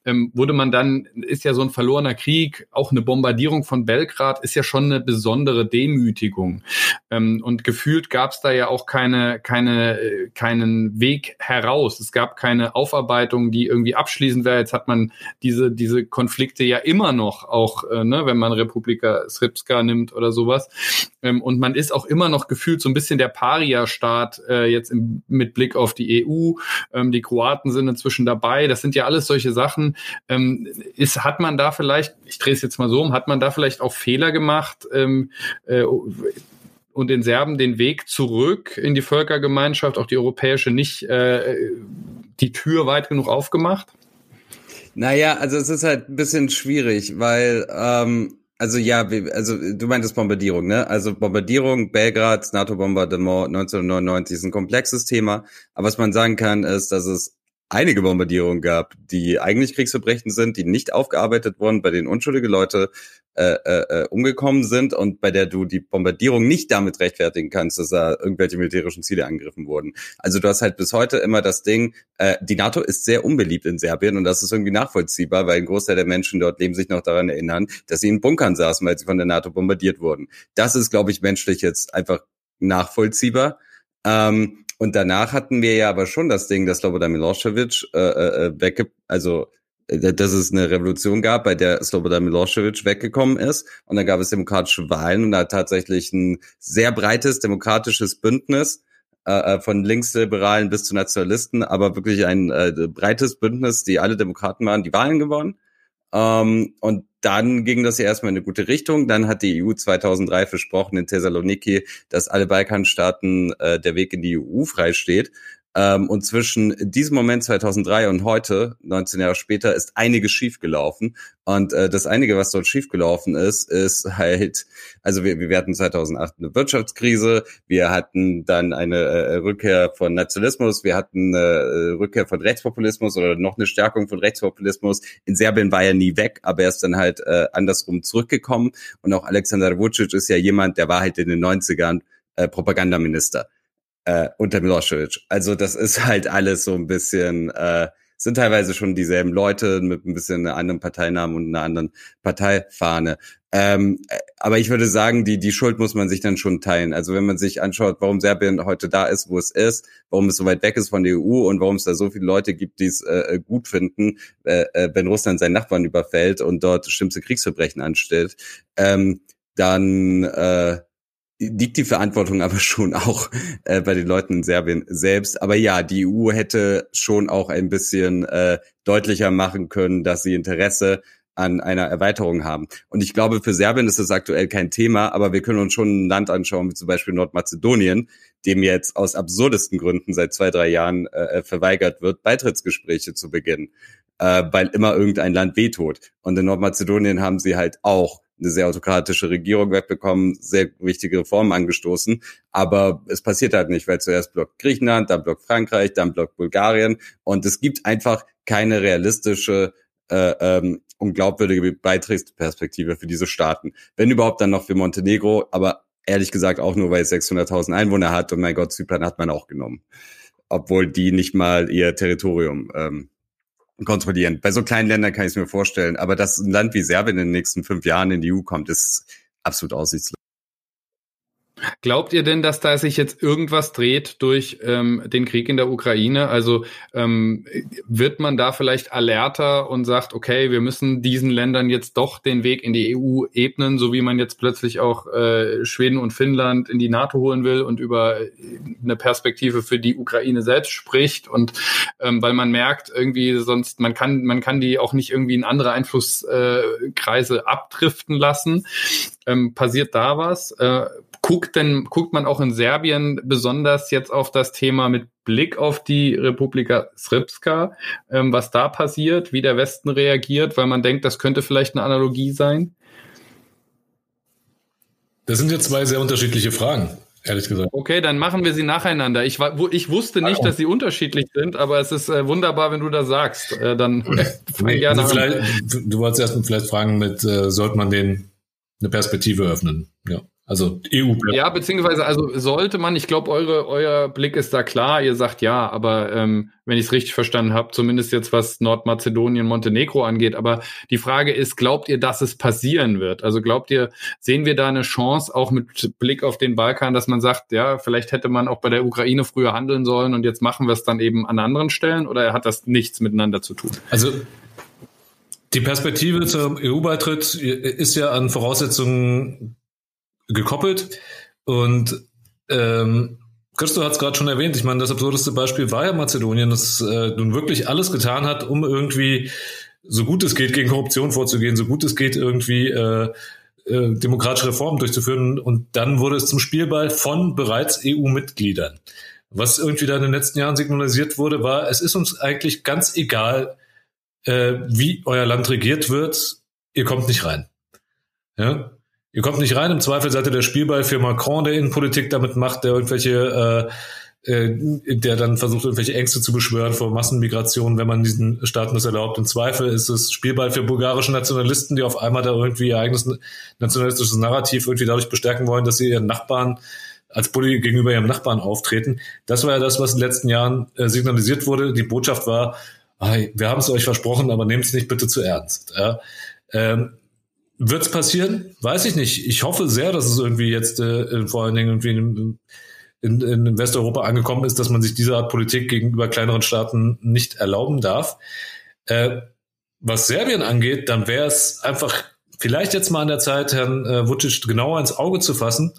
ähm, wurde man dann, ist ja so ein verlorener Krieg, auch eine Bombardierung von Belgrad ist ja schon eine besondere Demütigung. Ähm, und gefühlt gab es da ja auch keine, keine, äh, keinen Weg heraus. Es gab keine Aufarbeitung, die irgendwie abschließend wäre. Jetzt hat man diese, diese Konflikte ja immer noch, auch äh, ne, wenn man Republika Srpska nimmt oder sowas. Ähm, und man ist auch immer noch gefühlt so ein bisschen der Paria-Staat äh, jetzt im, mit Blick auf die EU. Ähm, die Kroaten sind inzwischen dabei. Das sind ja alles solche Sachen. Ähm, ist, hat man da vielleicht, ich drehe es jetzt mal so um, hat man da vielleicht auch Fehler gemacht? Ähm, äh, und den Serben den Weg zurück in die Völkergemeinschaft, auch die europäische, nicht äh, die Tür weit genug aufgemacht? Naja, also es ist halt ein bisschen schwierig, weil, ähm, also ja, also du meintest Bombardierung, ne? Also Bombardierung, Belgrad, NATO-Bombardement 1999 ist ein komplexes Thema. Aber was man sagen kann, ist, dass es einige Bombardierungen gab, die eigentlich Kriegsverbrechen sind, die nicht aufgearbeitet wurden, bei denen unschuldige Leute äh, äh, äh, umgekommen sind und bei der du die Bombardierung nicht damit rechtfertigen kannst, dass da irgendwelche militärischen Ziele angegriffen wurden. Also du hast halt bis heute immer das Ding, äh, die NATO ist sehr unbeliebt in Serbien und das ist irgendwie nachvollziehbar, weil ein Großteil der Menschen dort leben sich noch daran erinnern, dass sie in Bunkern saßen, weil sie von der NATO bombardiert wurden. Das ist, glaube ich, menschlich jetzt einfach nachvollziehbar. Ähm, und danach hatten wir ja aber schon das Ding, dass Slobodan Milosevic äh, äh, äh wegge also äh, dass es eine Revolution gab, bei der Slobodan Milosevic weggekommen ist. Und dann gab es demokratische Wahlen und da hat tatsächlich ein sehr breites demokratisches Bündnis äh, äh, von Linksliberalen bis zu Nationalisten, aber wirklich ein äh, breites Bündnis, die alle Demokraten waren, die Wahlen gewonnen. Ähm, und dann ging das ja erstmal in eine gute Richtung. Dann hat die EU 2003 versprochen in Thessaloniki, dass alle Balkanstaaten äh, der Weg in die EU freisteht. Ähm, und zwischen diesem Moment 2003 und heute, 19 Jahre später, ist einiges schiefgelaufen. Und äh, das einige, was dort schiefgelaufen ist, ist halt, also wir, wir hatten 2008 eine Wirtschaftskrise, wir hatten dann eine äh, Rückkehr von Nationalismus, wir hatten eine äh, Rückkehr von Rechtspopulismus oder noch eine Stärkung von Rechtspopulismus. In Serbien war er nie weg, aber er ist dann halt äh, andersrum zurückgekommen. Und auch Alexander Vucic ist ja jemand, der war halt in den 90ern äh, Propagandaminister äh, unter Milosevic. Also das ist halt alles so ein bisschen, äh, sind teilweise schon dieselben Leute mit ein bisschen einer anderen Parteinamen und einer anderen Parteifahne. Ähm, äh, aber ich würde sagen, die, die Schuld muss man sich dann schon teilen. Also wenn man sich anschaut, warum Serbien heute da ist, wo es ist, warum es so weit weg ist von der EU und warum es da so viele Leute gibt, die es äh, gut finden, äh, äh, wenn Russland seinen Nachbarn überfällt und dort schlimmste Kriegsverbrechen anstellt, ähm, dann äh, liegt die Verantwortung aber schon auch äh, bei den Leuten in Serbien selbst. Aber ja, die EU hätte schon auch ein bisschen äh, deutlicher machen können, dass sie Interesse an einer Erweiterung haben. Und ich glaube, für Serbien ist das aktuell kein Thema, aber wir können uns schon ein Land anschauen, wie zum Beispiel Nordmazedonien, dem jetzt aus absurdesten Gründen seit zwei, drei Jahren äh, verweigert wird, Beitrittsgespräche zu beginnen, äh, weil immer irgendein Land wehtut. Und in Nordmazedonien haben sie halt auch eine sehr autokratische Regierung wegbekommen, sehr wichtige Reformen angestoßen. Aber es passiert halt nicht, weil zuerst blockt Griechenland, dann blockt Frankreich, dann blockt Bulgarien. Und es gibt einfach keine realistische äh, ähm, und glaubwürdige Beitrittsperspektive für diese Staaten. Wenn überhaupt dann noch für Montenegro, aber ehrlich gesagt auch nur, weil es 600.000 Einwohner hat und mein Gott, Zypern hat man auch genommen. Obwohl die nicht mal ihr Territorium ähm, kontrollieren. Bei so kleinen Ländern kann ich es mir vorstellen. Aber dass ein Land wie Serbien in den nächsten fünf Jahren in die EU kommt, ist absolut aussichtslos. Glaubt ihr denn, dass da sich jetzt irgendwas dreht durch ähm, den Krieg in der Ukraine? Also ähm, wird man da vielleicht alerter und sagt, okay, wir müssen diesen Ländern jetzt doch den Weg in die EU ebnen, so wie man jetzt plötzlich auch äh, Schweden und Finnland in die NATO holen will und über eine Perspektive für die Ukraine selbst spricht und ähm, weil man merkt, irgendwie sonst man kann man kann die auch nicht irgendwie in andere Einflusskreise äh, abdriften lassen. Ähm, passiert da was? Äh, Guckt denn, guckt man auch in Serbien besonders jetzt auf das Thema mit Blick auf die Republika Srpska, ähm, was da passiert, wie der Westen reagiert, weil man denkt, das könnte vielleicht eine Analogie sein? Das sind jetzt zwei sehr unterschiedliche Fragen, ehrlich gesagt. Okay, dann machen wir sie nacheinander. Ich, ich wusste nicht, dass sie unterschiedlich sind, aber es ist äh, wunderbar, wenn du das sagst. Äh, dann fang gerne also an. Du wolltest erst vielleicht fragen mit, äh, sollte man den eine Perspektive öffnen? Ja. Also EU. -Plan. Ja, beziehungsweise also sollte man, ich glaube, eure euer Blick ist da klar. Ihr sagt ja, aber ähm, wenn ich es richtig verstanden habe, zumindest jetzt was Nordmazedonien, Montenegro angeht. Aber die Frage ist, glaubt ihr, dass es passieren wird? Also glaubt ihr, sehen wir da eine Chance auch mit Blick auf den Balkan, dass man sagt, ja, vielleicht hätte man auch bei der Ukraine früher handeln sollen und jetzt machen wir es dann eben an anderen Stellen? Oder hat das nichts miteinander zu tun? Also die Perspektive zum EU-Beitritt ist ja an Voraussetzungen gekoppelt. Und ähm, Christo hat es gerade schon erwähnt. Ich meine, das absurdeste Beispiel war ja Mazedonien, das äh, nun wirklich alles getan hat, um irgendwie so gut es geht gegen Korruption vorzugehen, so gut es geht irgendwie äh, äh, demokratische Reformen durchzuführen. Und dann wurde es zum Spielball von bereits EU-Mitgliedern. Was irgendwie da in den letzten Jahren signalisiert wurde, war, es ist uns eigentlich ganz egal, äh, wie euer Land regiert wird, ihr kommt nicht rein. Ja? Ihr kommt nicht rein, im Zweifel seid ihr der Spielball für Macron, der Innenpolitik damit macht, der irgendwelche, äh, äh, der dann versucht, irgendwelche Ängste zu beschwören vor Massenmigration, wenn man diesen Staaten das erlaubt. Im Zweifel ist es Spielball für bulgarische Nationalisten, die auf einmal da irgendwie ihr eigenes nationalistisches Narrativ irgendwie dadurch bestärken wollen, dass sie ihren Nachbarn als Bulli gegenüber ihrem Nachbarn auftreten. Das war ja das, was in den letzten Jahren äh, signalisiert wurde. Die Botschaft war, wir haben es euch versprochen, aber nehmt es nicht bitte zu ernst. Ja? Ähm, wird es passieren? Weiß ich nicht. Ich hoffe sehr, dass es irgendwie jetzt äh, vor allen Dingen irgendwie in, in, in Westeuropa angekommen ist, dass man sich diese Art Politik gegenüber kleineren Staaten nicht erlauben darf. Äh, was Serbien angeht, dann wäre es einfach vielleicht jetzt mal an der Zeit, Herrn äh, Vucic genauer ins Auge zu fassen,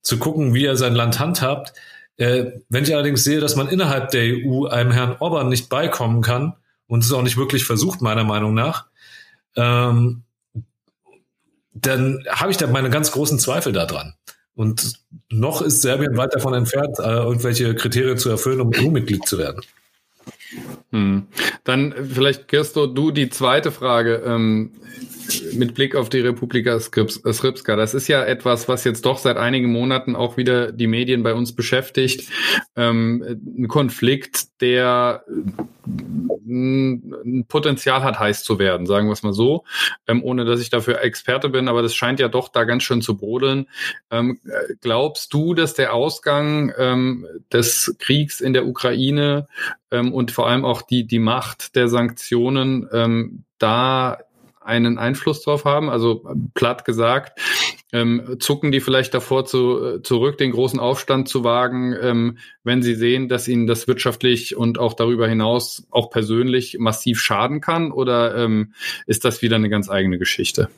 zu gucken, wie er sein Land handhabt. Äh, wenn ich allerdings sehe, dass man innerhalb der EU einem Herrn Orban nicht beikommen kann und es auch nicht wirklich versucht, meiner Meinung nach, ähm, dann habe ich da meine ganz großen Zweifel daran. Und noch ist Serbien weit davon entfernt, äh, irgendwelche Kriterien zu erfüllen, um EU-Mitglied zu werden. Hm. Dann vielleicht, Kirsto, du die zweite Frage. Ähm, mit Blick auf die Republika Srpska. Das ist ja etwas, was jetzt doch seit einigen Monaten auch wieder die Medien bei uns beschäftigt. Ähm, ein Konflikt, der ein Potenzial hat, heiß zu werden, sagen wir es mal so, ähm, ohne dass ich dafür Experte bin, aber das scheint ja doch da ganz schön zu brodeln. Ähm, glaubst du, dass der Ausgang ähm, des Kriegs in der Ukraine ähm, und vor allem auch die, die Macht der Sanktionen ähm, da einen Einfluss drauf haben? Also platt gesagt, ähm, zucken die vielleicht davor zu, äh, zurück, den großen Aufstand zu wagen, ähm, wenn sie sehen, dass ihnen das wirtschaftlich und auch darüber hinaus auch persönlich massiv schaden kann? Oder ähm, ist das wieder eine ganz eigene Geschichte?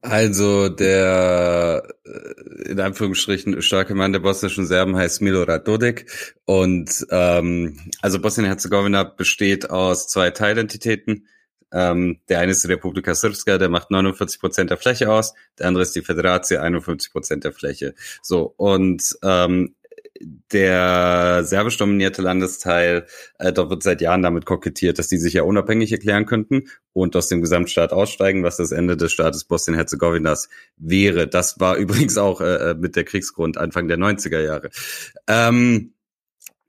Also der äh, in Anführungsstrichen starke Mann der bosnischen Serben heißt Milorad Dodik und ähm, also Bosnien-Herzegowina besteht aus zwei Teilentitäten. Ähm, der eine ist die Republika Srpska, der macht 49 Prozent der Fläche aus, der andere ist die Föderation, 51 Prozent der Fläche. So, und ähm, der serbisch dominierte Landesteil, äh, dort wird seit Jahren damit kokettiert, dass die sich ja unabhängig erklären könnten und aus dem Gesamtstaat aussteigen, was das Ende des Staates Bosnien-Herzegowinas wäre. Das war übrigens auch äh, äh mit der Kriegsgrund Anfang der 90er Jahre. Ähm,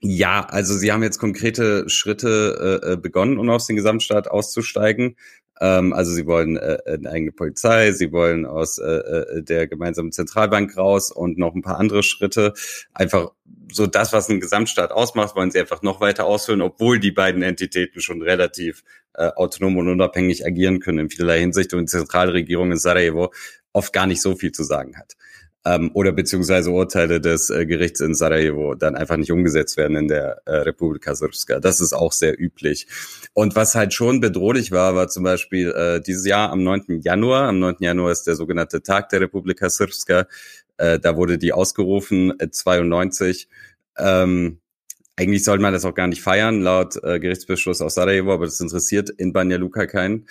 ja, also sie haben jetzt konkrete Schritte äh, äh, begonnen, um aus dem Gesamtstaat auszusteigen. Ähm, also sie wollen äh, eine eigene Polizei, sie wollen aus äh, äh, der gemeinsamen Zentralbank raus und noch ein paar andere Schritte. Einfach so das, was ein Gesamtstaat ausmacht, wollen sie einfach noch weiter ausfüllen, obwohl die beiden Entitäten schon relativ äh, autonom und unabhängig agieren können in vielerlei Hinsicht und die Zentralregierung in Sarajevo oft gar nicht so viel zu sagen hat ähm, oder beziehungsweise Urteile des äh, Gerichts in Sarajevo dann einfach nicht umgesetzt werden in der äh, Republika Srpska. Das ist auch sehr üblich. Und was halt schon bedrohlich war, war zum Beispiel äh, dieses Jahr am 9. Januar. Am 9. Januar ist der sogenannte Tag der Republika Srpska. Äh, da wurde die ausgerufen, äh, 92. Ähm, eigentlich sollte man das auch gar nicht feiern, laut äh, Gerichtsbeschluss aus Sarajevo, aber das interessiert in Banja Luka keinen.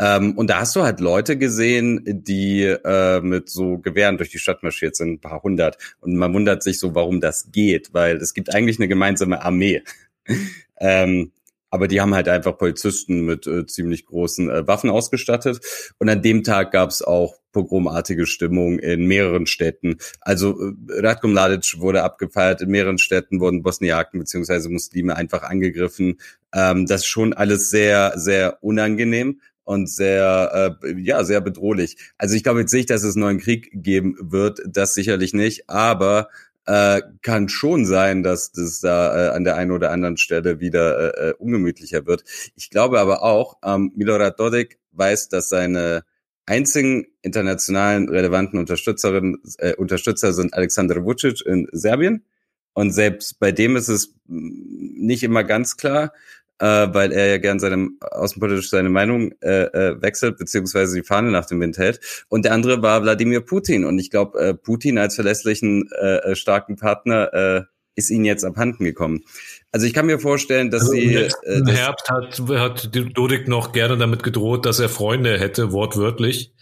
Ähm, und da hast du halt Leute gesehen, die äh, mit so Gewehren durch die Stadt marschiert sind, ein paar hundert. Und man wundert sich so, warum das geht, weil es gibt eigentlich eine gemeinsame Armee. ähm, aber die haben halt einfach Polizisten mit äh, ziemlich großen äh, Waffen ausgestattet. Und an dem Tag gab es auch pogromartige Stimmung in mehreren Städten. Also äh, Ratko Mladic wurde abgefeiert, in mehreren Städten wurden Bosniaken beziehungsweise Muslime einfach angegriffen. Ähm, das ist schon alles sehr, sehr unangenehm und sehr, äh, ja, sehr bedrohlich. Also ich glaube jetzt nicht, dass es einen neuen Krieg geben wird, das sicherlich nicht, aber äh, kann schon sein, dass das da äh, an der einen oder anderen Stelle wieder äh, äh ungemütlicher wird. Ich glaube aber auch, ähm, Milorad Dodik weiß, dass seine einzigen internationalen relevanten Unterstützerinnen, äh, Unterstützer sind Alexander Vucic in Serbien. Und selbst bei dem ist es nicht immer ganz klar äh, weil er ja gern seine außenpolitisch seine Meinung äh, äh, wechselt, beziehungsweise die Fahne nach dem Wind hält. Und der andere war Wladimir Putin. Und ich glaube, äh, Putin als verlässlichen, äh, äh, starken Partner äh, ist ihnen jetzt abhanden gekommen. Also ich kann mir vorstellen, dass also sie. Äh, Im Herbst hat, hat Dodik noch gerne damit gedroht, dass er Freunde hätte, wortwörtlich.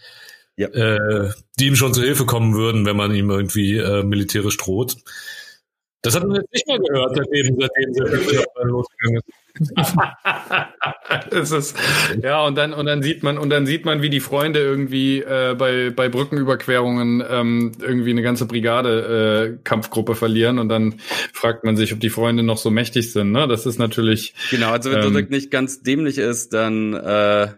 Ja. Äh, die ihm schon zur Hilfe kommen würden, wenn man ihm irgendwie äh, militärisch droht. Das hat man jetzt nicht mehr gehört, seitdem, seitdem der losgegangen ist. es ist, ja, und dann, und dann sieht man, und dann sieht man, wie die Freunde irgendwie äh, bei, bei Brückenüberquerungen ähm, irgendwie eine ganze Brigade äh, Kampfgruppe verlieren und dann fragt man sich, ob die Freunde noch so mächtig sind. Ne? Das ist natürlich. Genau, also wenn ähm, Dudek nicht ganz dämlich ist, dann äh,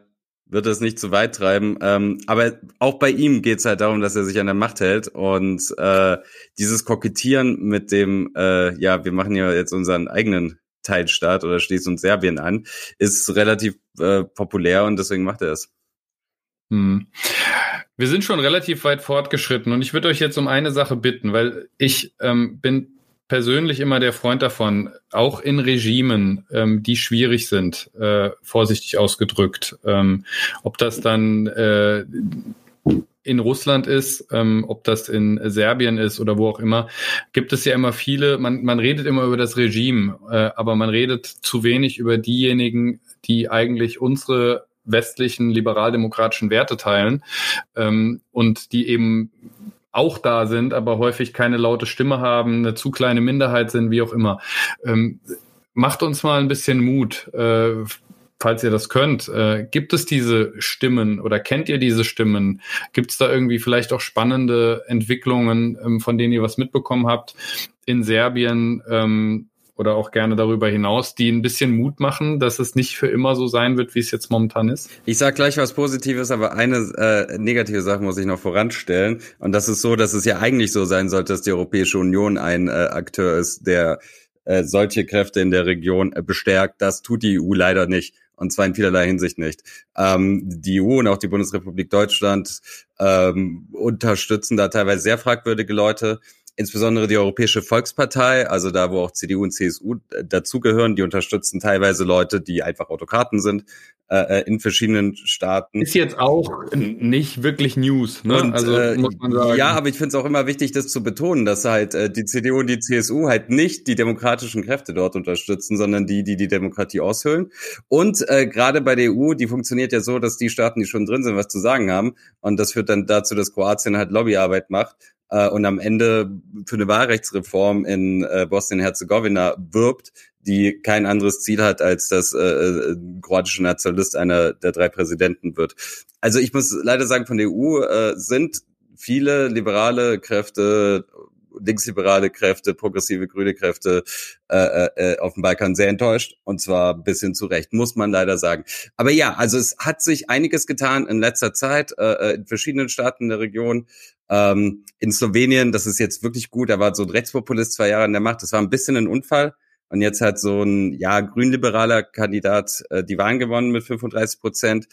wird es nicht zu weit treiben. Ähm, aber auch bei ihm geht es halt darum, dass er sich an der Macht hält und äh, dieses Kokettieren mit dem, äh, ja, wir machen ja jetzt unseren eigenen Teilstaat oder schließt uns Serbien an, ist relativ äh, populär und deswegen macht er es. Hm. Wir sind schon relativ weit fortgeschritten und ich würde euch jetzt um eine Sache bitten, weil ich ähm, bin persönlich immer der Freund davon, auch in Regimen, ähm, die schwierig sind, äh, vorsichtig ausgedrückt, ähm, ob das dann äh, in Russland ist, ähm, ob das in Serbien ist oder wo auch immer, gibt es ja immer viele, man, man redet immer über das Regime, äh, aber man redet zu wenig über diejenigen, die eigentlich unsere westlichen liberaldemokratischen Werte teilen ähm, und die eben auch da sind, aber häufig keine laute Stimme haben, eine zu kleine Minderheit sind, wie auch immer. Ähm, macht uns mal ein bisschen Mut, äh, falls ihr das könnt. Äh, gibt es diese Stimmen oder kennt ihr diese Stimmen? Gibt es da irgendwie vielleicht auch spannende Entwicklungen, ähm, von denen ihr was mitbekommen habt in Serbien? Ähm, oder auch gerne darüber hinaus, die ein bisschen Mut machen, dass es nicht für immer so sein wird, wie es jetzt momentan ist? Ich sage gleich was Positives, aber eine äh, negative Sache muss ich noch voranstellen. Und das ist so, dass es ja eigentlich so sein sollte, dass die Europäische Union ein äh, Akteur ist, der äh, solche Kräfte in der Region äh, bestärkt. Das tut die EU leider nicht. Und zwar in vielerlei Hinsicht nicht. Ähm, die EU und auch die Bundesrepublik Deutschland ähm, unterstützen da teilweise sehr fragwürdige Leute insbesondere die Europäische Volkspartei, also da, wo auch CDU und CSU dazugehören, die unterstützen teilweise Leute, die einfach Autokraten sind äh, äh in verschiedenen Staaten. Ist jetzt auch nicht wirklich News, ne? Und, also äh, muss man sagen. Ja, aber ich finde es auch immer wichtig, das zu betonen, dass halt äh, die CDU und die CSU halt nicht die demokratischen Kräfte dort unterstützen, sondern die, die die Demokratie aushöhlen. Und äh, gerade bei der EU, die funktioniert ja so, dass die Staaten, die schon drin sind, was zu sagen haben. Und das führt dann dazu, dass Kroatien halt Lobbyarbeit macht äh, und am Ende für eine Wahlrechtsreform in äh, Bosnien-Herzegowina wirbt, die kein anderes Ziel hat, als dass äh, äh, kroatische Nationalist einer der drei Präsidenten wird. Also ich muss leider sagen, von der EU äh, sind viele liberale Kräfte linksliberale Kräfte, progressive grüne Kräfte äh, äh, auf dem Balkan sehr enttäuscht und zwar ein bisschen zu Recht, muss man leider sagen. Aber ja, also es hat sich einiges getan in letzter Zeit äh, äh in verschiedenen Staaten der Region. Ähm, in Slowenien, das ist jetzt wirklich gut, da war so ein Rechtspopulist zwei Jahre in der Macht, das war ein bisschen ein Unfall. Und jetzt hat so ein ja grünliberaler Kandidat äh, die Wahlen gewonnen mit 35 Prozent.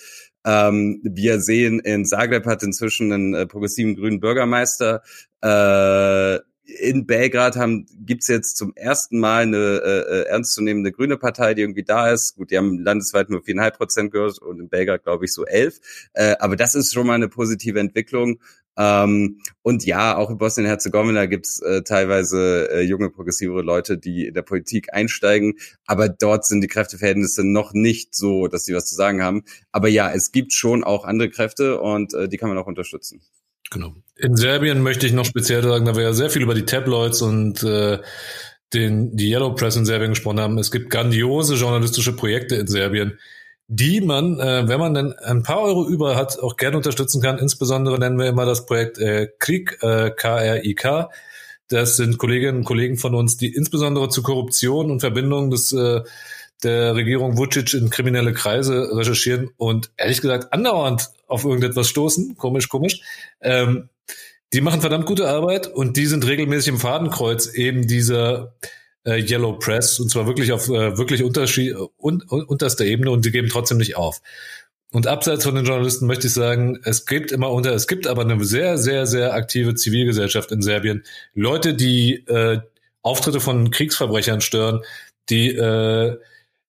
Ähm, wir sehen, in Zagreb hat inzwischen einen äh, progressiven grünen Bürgermeister. Äh, in Belgrad haben gibt's jetzt zum ersten Mal eine äh, äh, ernstzunehmende grüne Partei, die irgendwie da ist. Gut, die haben landesweit nur viereinhalb Prozent gehört und in Belgrad glaube ich so elf. Äh, aber das ist schon mal eine positive Entwicklung. Ähm, und ja, auch in Bosnien-Herzegowina gibt's äh, teilweise äh, junge progressive Leute, die in der Politik einsteigen. Aber dort sind die Kräfteverhältnisse noch nicht so, dass sie was zu sagen haben. Aber ja, es gibt schon auch andere Kräfte und äh, die kann man auch unterstützen. Genau. In Serbien möchte ich noch speziell sagen, da wir ja sehr viel über die Tabloids und äh, den, die Yellow Press in Serbien gesprochen haben. Es gibt grandiose journalistische Projekte in Serbien, die man, äh, wenn man denn ein paar Euro über hat, auch gerne unterstützen kann. Insbesondere nennen wir immer das Projekt äh, Krieg, äh, K-R-I-K. Das sind Kolleginnen und Kollegen von uns, die insbesondere zu Korruption und Verbindungen des äh, der Regierung Vucic in kriminelle Kreise recherchieren und ehrlich gesagt andauernd auf irgendetwas stoßen. Komisch, komisch. Ähm, die machen verdammt gute Arbeit und die sind regelmäßig im Fadenkreuz eben dieser äh, Yellow Press und zwar wirklich auf äh, wirklich Unterschied, un, un, unterster Ebene und die geben trotzdem nicht auf. Und abseits von den Journalisten möchte ich sagen, es gibt immer unter, es gibt aber eine sehr, sehr, sehr aktive Zivilgesellschaft in Serbien. Leute, die äh, Auftritte von Kriegsverbrechern stören, die äh,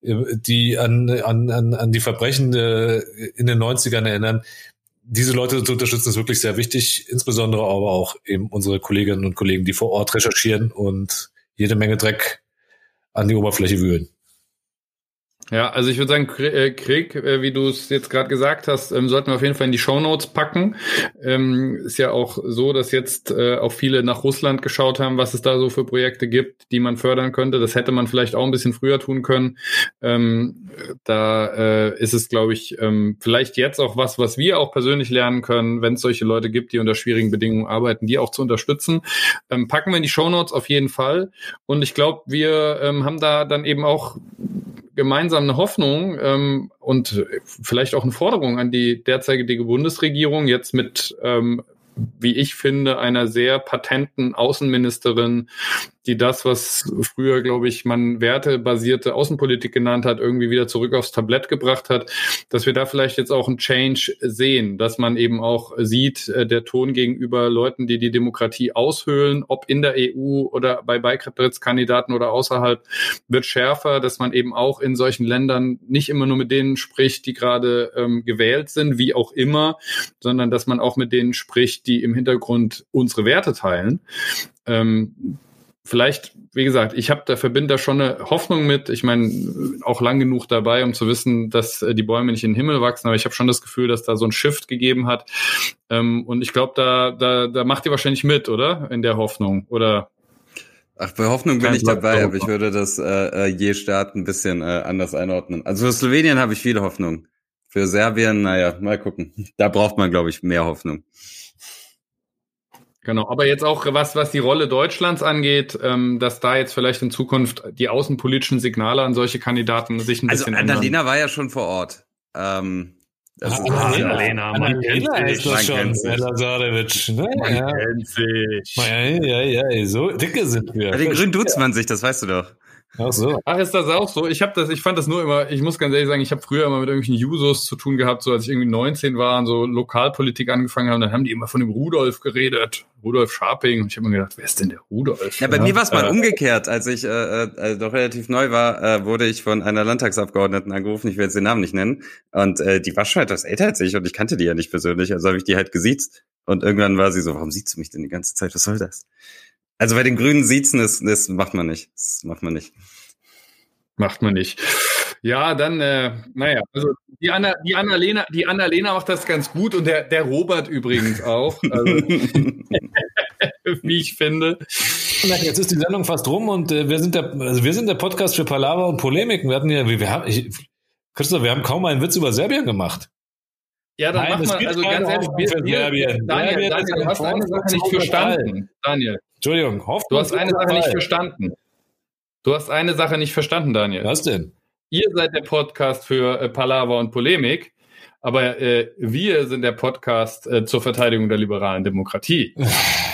die an, an, an, an die Verbrechen äh, in den 90ern erinnern. Diese Leute zu unterstützen ist wirklich sehr wichtig, insbesondere aber auch eben unsere Kolleginnen und Kollegen, die vor Ort recherchieren und jede Menge Dreck an die Oberfläche wühlen. Ja, also ich würde sagen, äh, Krieg, äh, wie du es jetzt gerade gesagt hast, ähm, sollten wir auf jeden Fall in die Shownotes packen. Ähm, ist ja auch so, dass jetzt äh, auch viele nach Russland geschaut haben, was es da so für Projekte gibt, die man fördern könnte. Das hätte man vielleicht auch ein bisschen früher tun können. Ähm, da ist es, glaube ich, vielleicht jetzt auch was, was wir auch persönlich lernen können, wenn es solche Leute gibt, die unter schwierigen Bedingungen arbeiten, die auch zu unterstützen. Packen wir in die Shownotes auf jeden Fall. Und ich glaube, wir haben da dann eben auch gemeinsam eine Hoffnung ähm, und vielleicht auch eine Forderung an die derzeitige Bundesregierung, jetzt mit ähm, wie ich finde, einer sehr patenten Außenministerin, die das, was früher, glaube ich, man wertebasierte Außenpolitik genannt hat, irgendwie wieder zurück aufs Tablett gebracht hat, dass wir da vielleicht jetzt auch einen Change sehen, dass man eben auch sieht, äh, der Ton gegenüber Leuten, die die Demokratie aushöhlen, ob in der EU oder bei Beitrittskandidaten oder außerhalb, wird schärfer, dass man eben auch in solchen Ländern nicht immer nur mit denen spricht, die gerade ähm, gewählt sind, wie auch immer, sondern dass man auch mit denen spricht, die im Hintergrund unsere Werte teilen. Ähm, vielleicht wie gesagt, ich habe da verbinde da schon eine Hoffnung mit. Ich meine, auch lang genug dabei, um zu wissen, dass äh, die Bäume nicht in den Himmel wachsen, aber ich habe schon das Gefühl, dass da so ein Shift gegeben hat. Ähm, und ich glaube, da, da, da macht ihr wahrscheinlich mit, oder? In der Hoffnung. Oder Ach, bei Hoffnung bin ich dabei, aber ich würde das äh, äh, je Staat ein bisschen äh, anders einordnen. Also für Slowenien habe ich viele Hoffnung. Für Serbien, naja, mal gucken. Da braucht man, glaube ich, mehr Hoffnung. Genau, aber jetzt auch was, was die Rolle Deutschlands angeht, ähm, dass da jetzt vielleicht in Zukunft die außenpolitischen Signale an solche Kandidaten sich ein also bisschen Annalena war ja schon vor Ort. Ähm, das ah, ist Annalena, man kennt sich. Das schon, Lazarevic. Ne? Man ja. kennt sich. Ja, ja, ja, so dicke sind wir. Bei den Grünen duzt man sich, das weißt du doch. Ach so. Ach, ist das auch so? Ich habe das, ich fand das nur immer, ich muss ganz ehrlich sagen, ich habe früher immer mit irgendwelchen Jusos zu tun gehabt, so als ich irgendwie 19 war und so Lokalpolitik angefangen habe, dann haben die immer von dem Rudolf geredet, Rudolf Scharping. Und ich habe mir gedacht, wer ist denn der Rudolf? Ja, bei ja? mir war es mal äh, umgekehrt. Als ich äh, äh, doch relativ neu war, äh, wurde ich von einer Landtagsabgeordneten angerufen, ich werde jetzt den Namen nicht nennen. Und äh, die war schon etwas älter als ich und ich kannte die ja nicht persönlich, also habe ich die halt gesiezt. Und irgendwann war sie so, warum siehst du mich denn die ganze Zeit? Was soll das? Also bei den Grünen sieht's, das, das macht man nicht. Das macht man nicht. Macht man nicht. Ja, dann, äh, naja, also die Anna, die Annalena, die Annalena macht das ganz gut und der, der Robert übrigens auch. Also, wie ich finde. Jetzt ist die Sendung fast rum und äh, wir sind der, also wir sind der Podcast für Palaver und Polemiken. Wir hatten ja, wir, wir haben, ich, Christoph, wir haben kaum einen Witz über Serbien gemacht. Ja, dann Nein, macht man, also ganz ehrlich, wir, Serbien. Daniel, Serbien Daniel, du hast eine Sache nicht verstanden. Daniel. Entschuldigung, Hoffnung du hast eine Sache nicht verstanden. Du hast eine Sache nicht verstanden, Daniel. Was denn? Ihr seid der Podcast für äh, Palaver und Polemik, aber äh, wir sind der Podcast äh, zur Verteidigung der liberalen Demokratie.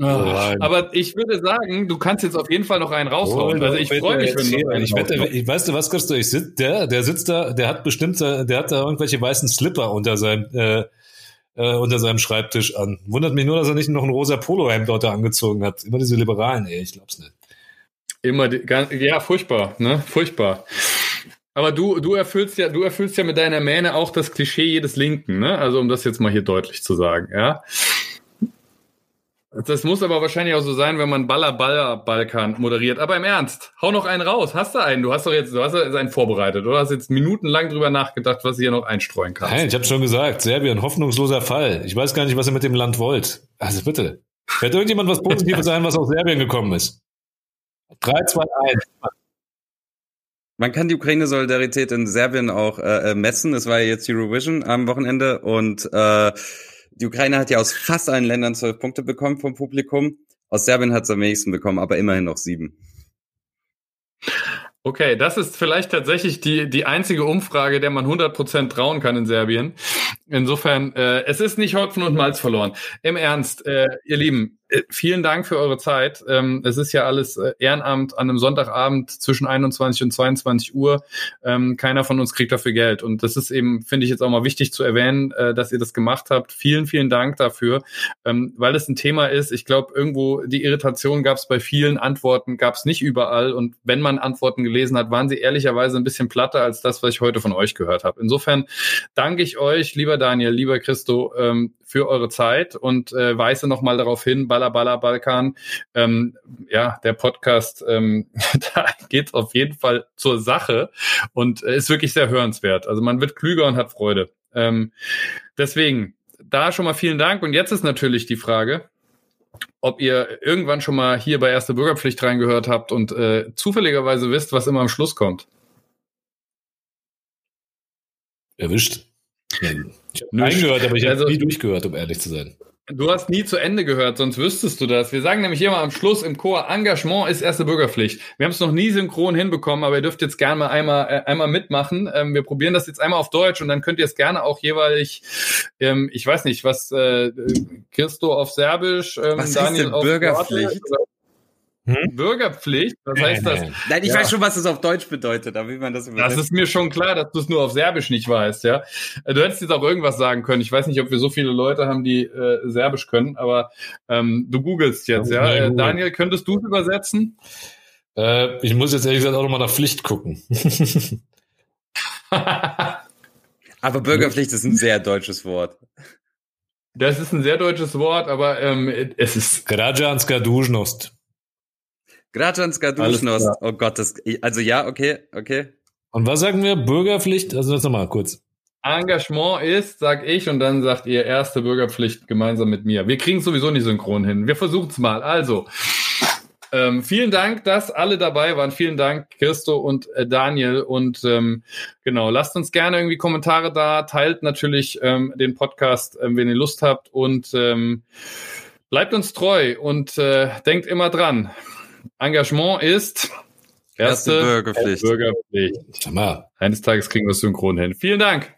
Oh, aber ich würde sagen, du kannst jetzt auf jeden Fall noch einen raushauen. Oh, also ich freue mich, wenn du ich wette, ich, Weißt du was, Christo? Ich sitz, der, der sitzt da, der hat bestimmt, der hat da irgendwelche weißen Slipper unter seinem, äh, äh, unter seinem Schreibtisch an. Wundert mich nur, dass er nicht noch ein rosa Polohemd dort angezogen hat. Immer diese Liberalen, ey, ich glaub's nicht. Immer, die, ja, furchtbar, ne? Furchtbar. Aber du, du erfüllst ja, du erfüllst ja mit deiner Mähne auch das Klischee jedes Linken, ne? Also um das jetzt mal hier deutlich zu sagen, ja. Das muss aber wahrscheinlich auch so sein, wenn man Baller Baller Balkan moderiert. Aber im Ernst, hau noch einen raus. Hast du einen? Du hast doch jetzt, du hast jetzt einen vorbereitet, oder? Hast jetzt minutenlang drüber nachgedacht, was du hier noch einstreuen kannst. Nein, ich habe schon gesagt, Serbien, hoffnungsloser Fall. Ich weiß gar nicht, was ihr mit dem Land wollt. Also bitte. Wird irgendjemand was Positives sein, was aus Serbien gekommen ist? 3, 2, 1. Man kann die Ukraine-Solidarität in Serbien auch äh, äh, messen. Es war ja jetzt Eurovision am Wochenende und äh, die Ukraine hat ja aus fast allen Ländern zwölf Punkte bekommen vom Publikum. Aus Serbien hat es am wenigsten bekommen, aber immerhin noch sieben. Okay, das ist vielleicht tatsächlich die, die einzige Umfrage, der man 100% trauen kann in Serbien. Insofern, äh, es ist nicht Hopfen und Malz verloren. Im Ernst, äh, ihr Lieben, vielen Dank für eure Zeit. Ähm, es ist ja alles äh, Ehrenamt an einem Sonntagabend zwischen 21 und 22 Uhr. Ähm, keiner von uns kriegt dafür Geld. Und das ist eben, finde ich jetzt auch mal wichtig zu erwähnen, äh, dass ihr das gemacht habt. Vielen, vielen Dank dafür, ähm, weil es ein Thema ist. Ich glaube, irgendwo die Irritation gab es bei vielen Antworten, gab es nicht überall. Und wenn man Antworten gelesen hat, waren sie ehrlicherweise ein bisschen platter als das, was ich heute von euch gehört habe. Insofern danke ich euch, lieber Daniel, lieber Christo, für eure Zeit und äh, weise nochmal darauf hin, Balla Balla Balkan. Ähm, ja, der Podcast, ähm, da geht auf jeden Fall zur Sache und äh, ist wirklich sehr hörenswert. Also man wird klüger und hat Freude. Ähm, deswegen, da schon mal vielen Dank. Und jetzt ist natürlich die Frage, ob ihr irgendwann schon mal hier bei Erste Bürgerpflicht reingehört habt und äh, zufälligerweise wisst, was immer am Schluss kommt. Erwischt. Ich habe reingehört, aber ich also, habe nie durchgehört, um ehrlich zu sein. Du hast nie zu Ende gehört, sonst wüsstest du das. Wir sagen nämlich immer am Schluss im Chor, Engagement ist erste Bürgerpflicht. Wir haben es noch nie synchron hinbekommen, aber ihr dürft jetzt gerne mal einmal, äh, einmal mitmachen. Ähm, wir probieren das jetzt einmal auf Deutsch und dann könnt ihr es gerne auch jeweilig, ähm, ich weiß nicht, was äh, Christo auf Serbisch, ähm, was Daniel auf Bürgerpflicht? Kroatisch, hm? Bürgerpflicht? Was heißt das? Nein, ich ja. weiß schon, was es auf Deutsch bedeutet, aber wie man das übersetzt. Das ist mir schon klar, dass du es nur auf Serbisch nicht weißt, ja. Du hättest jetzt auch irgendwas sagen können. Ich weiß nicht, ob wir so viele Leute haben, die äh, Serbisch können, aber ähm, du googelst jetzt, ja. Nein, äh, Daniel, könntest du es übersetzen? Äh, ich muss jetzt ehrlich gesagt auch nochmal nach Pflicht gucken. aber Bürgerpflicht ist ein sehr deutsches Wort. Das ist ein sehr deutsches Wort, aber ähm, es ist. Građanska dužnost. Gracan Skaduschnost. Oh Gott, das, also ja, okay, okay. Und was sagen wir? Bürgerpflicht? Also das nochmal kurz. Engagement ist, sag ich, und dann sagt ihr erste Bürgerpflicht gemeinsam mit mir. Wir kriegen sowieso nicht synchron hin. Wir versuchen es mal. Also, ähm, vielen Dank, dass alle dabei waren. Vielen Dank, Christo und äh, Daniel. Und ähm, genau, lasst uns gerne irgendwie Kommentare da. Teilt natürlich ähm, den Podcast, ähm, wenn ihr Lust habt. Und ähm, bleibt uns treu und äh, denkt immer dran. Engagement ist erste, Erste Bürgerpflicht. Bürgerpflicht. Sag mal. Eines Tages kriegen wir es synchron hin. Vielen Dank.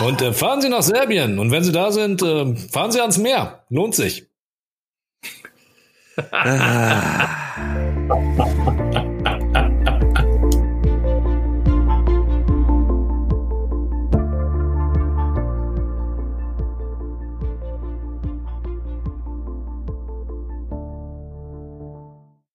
Und äh, fahren Sie nach Serbien. Und wenn Sie da sind, äh, fahren Sie ans Meer. Lohnt sich. Ah.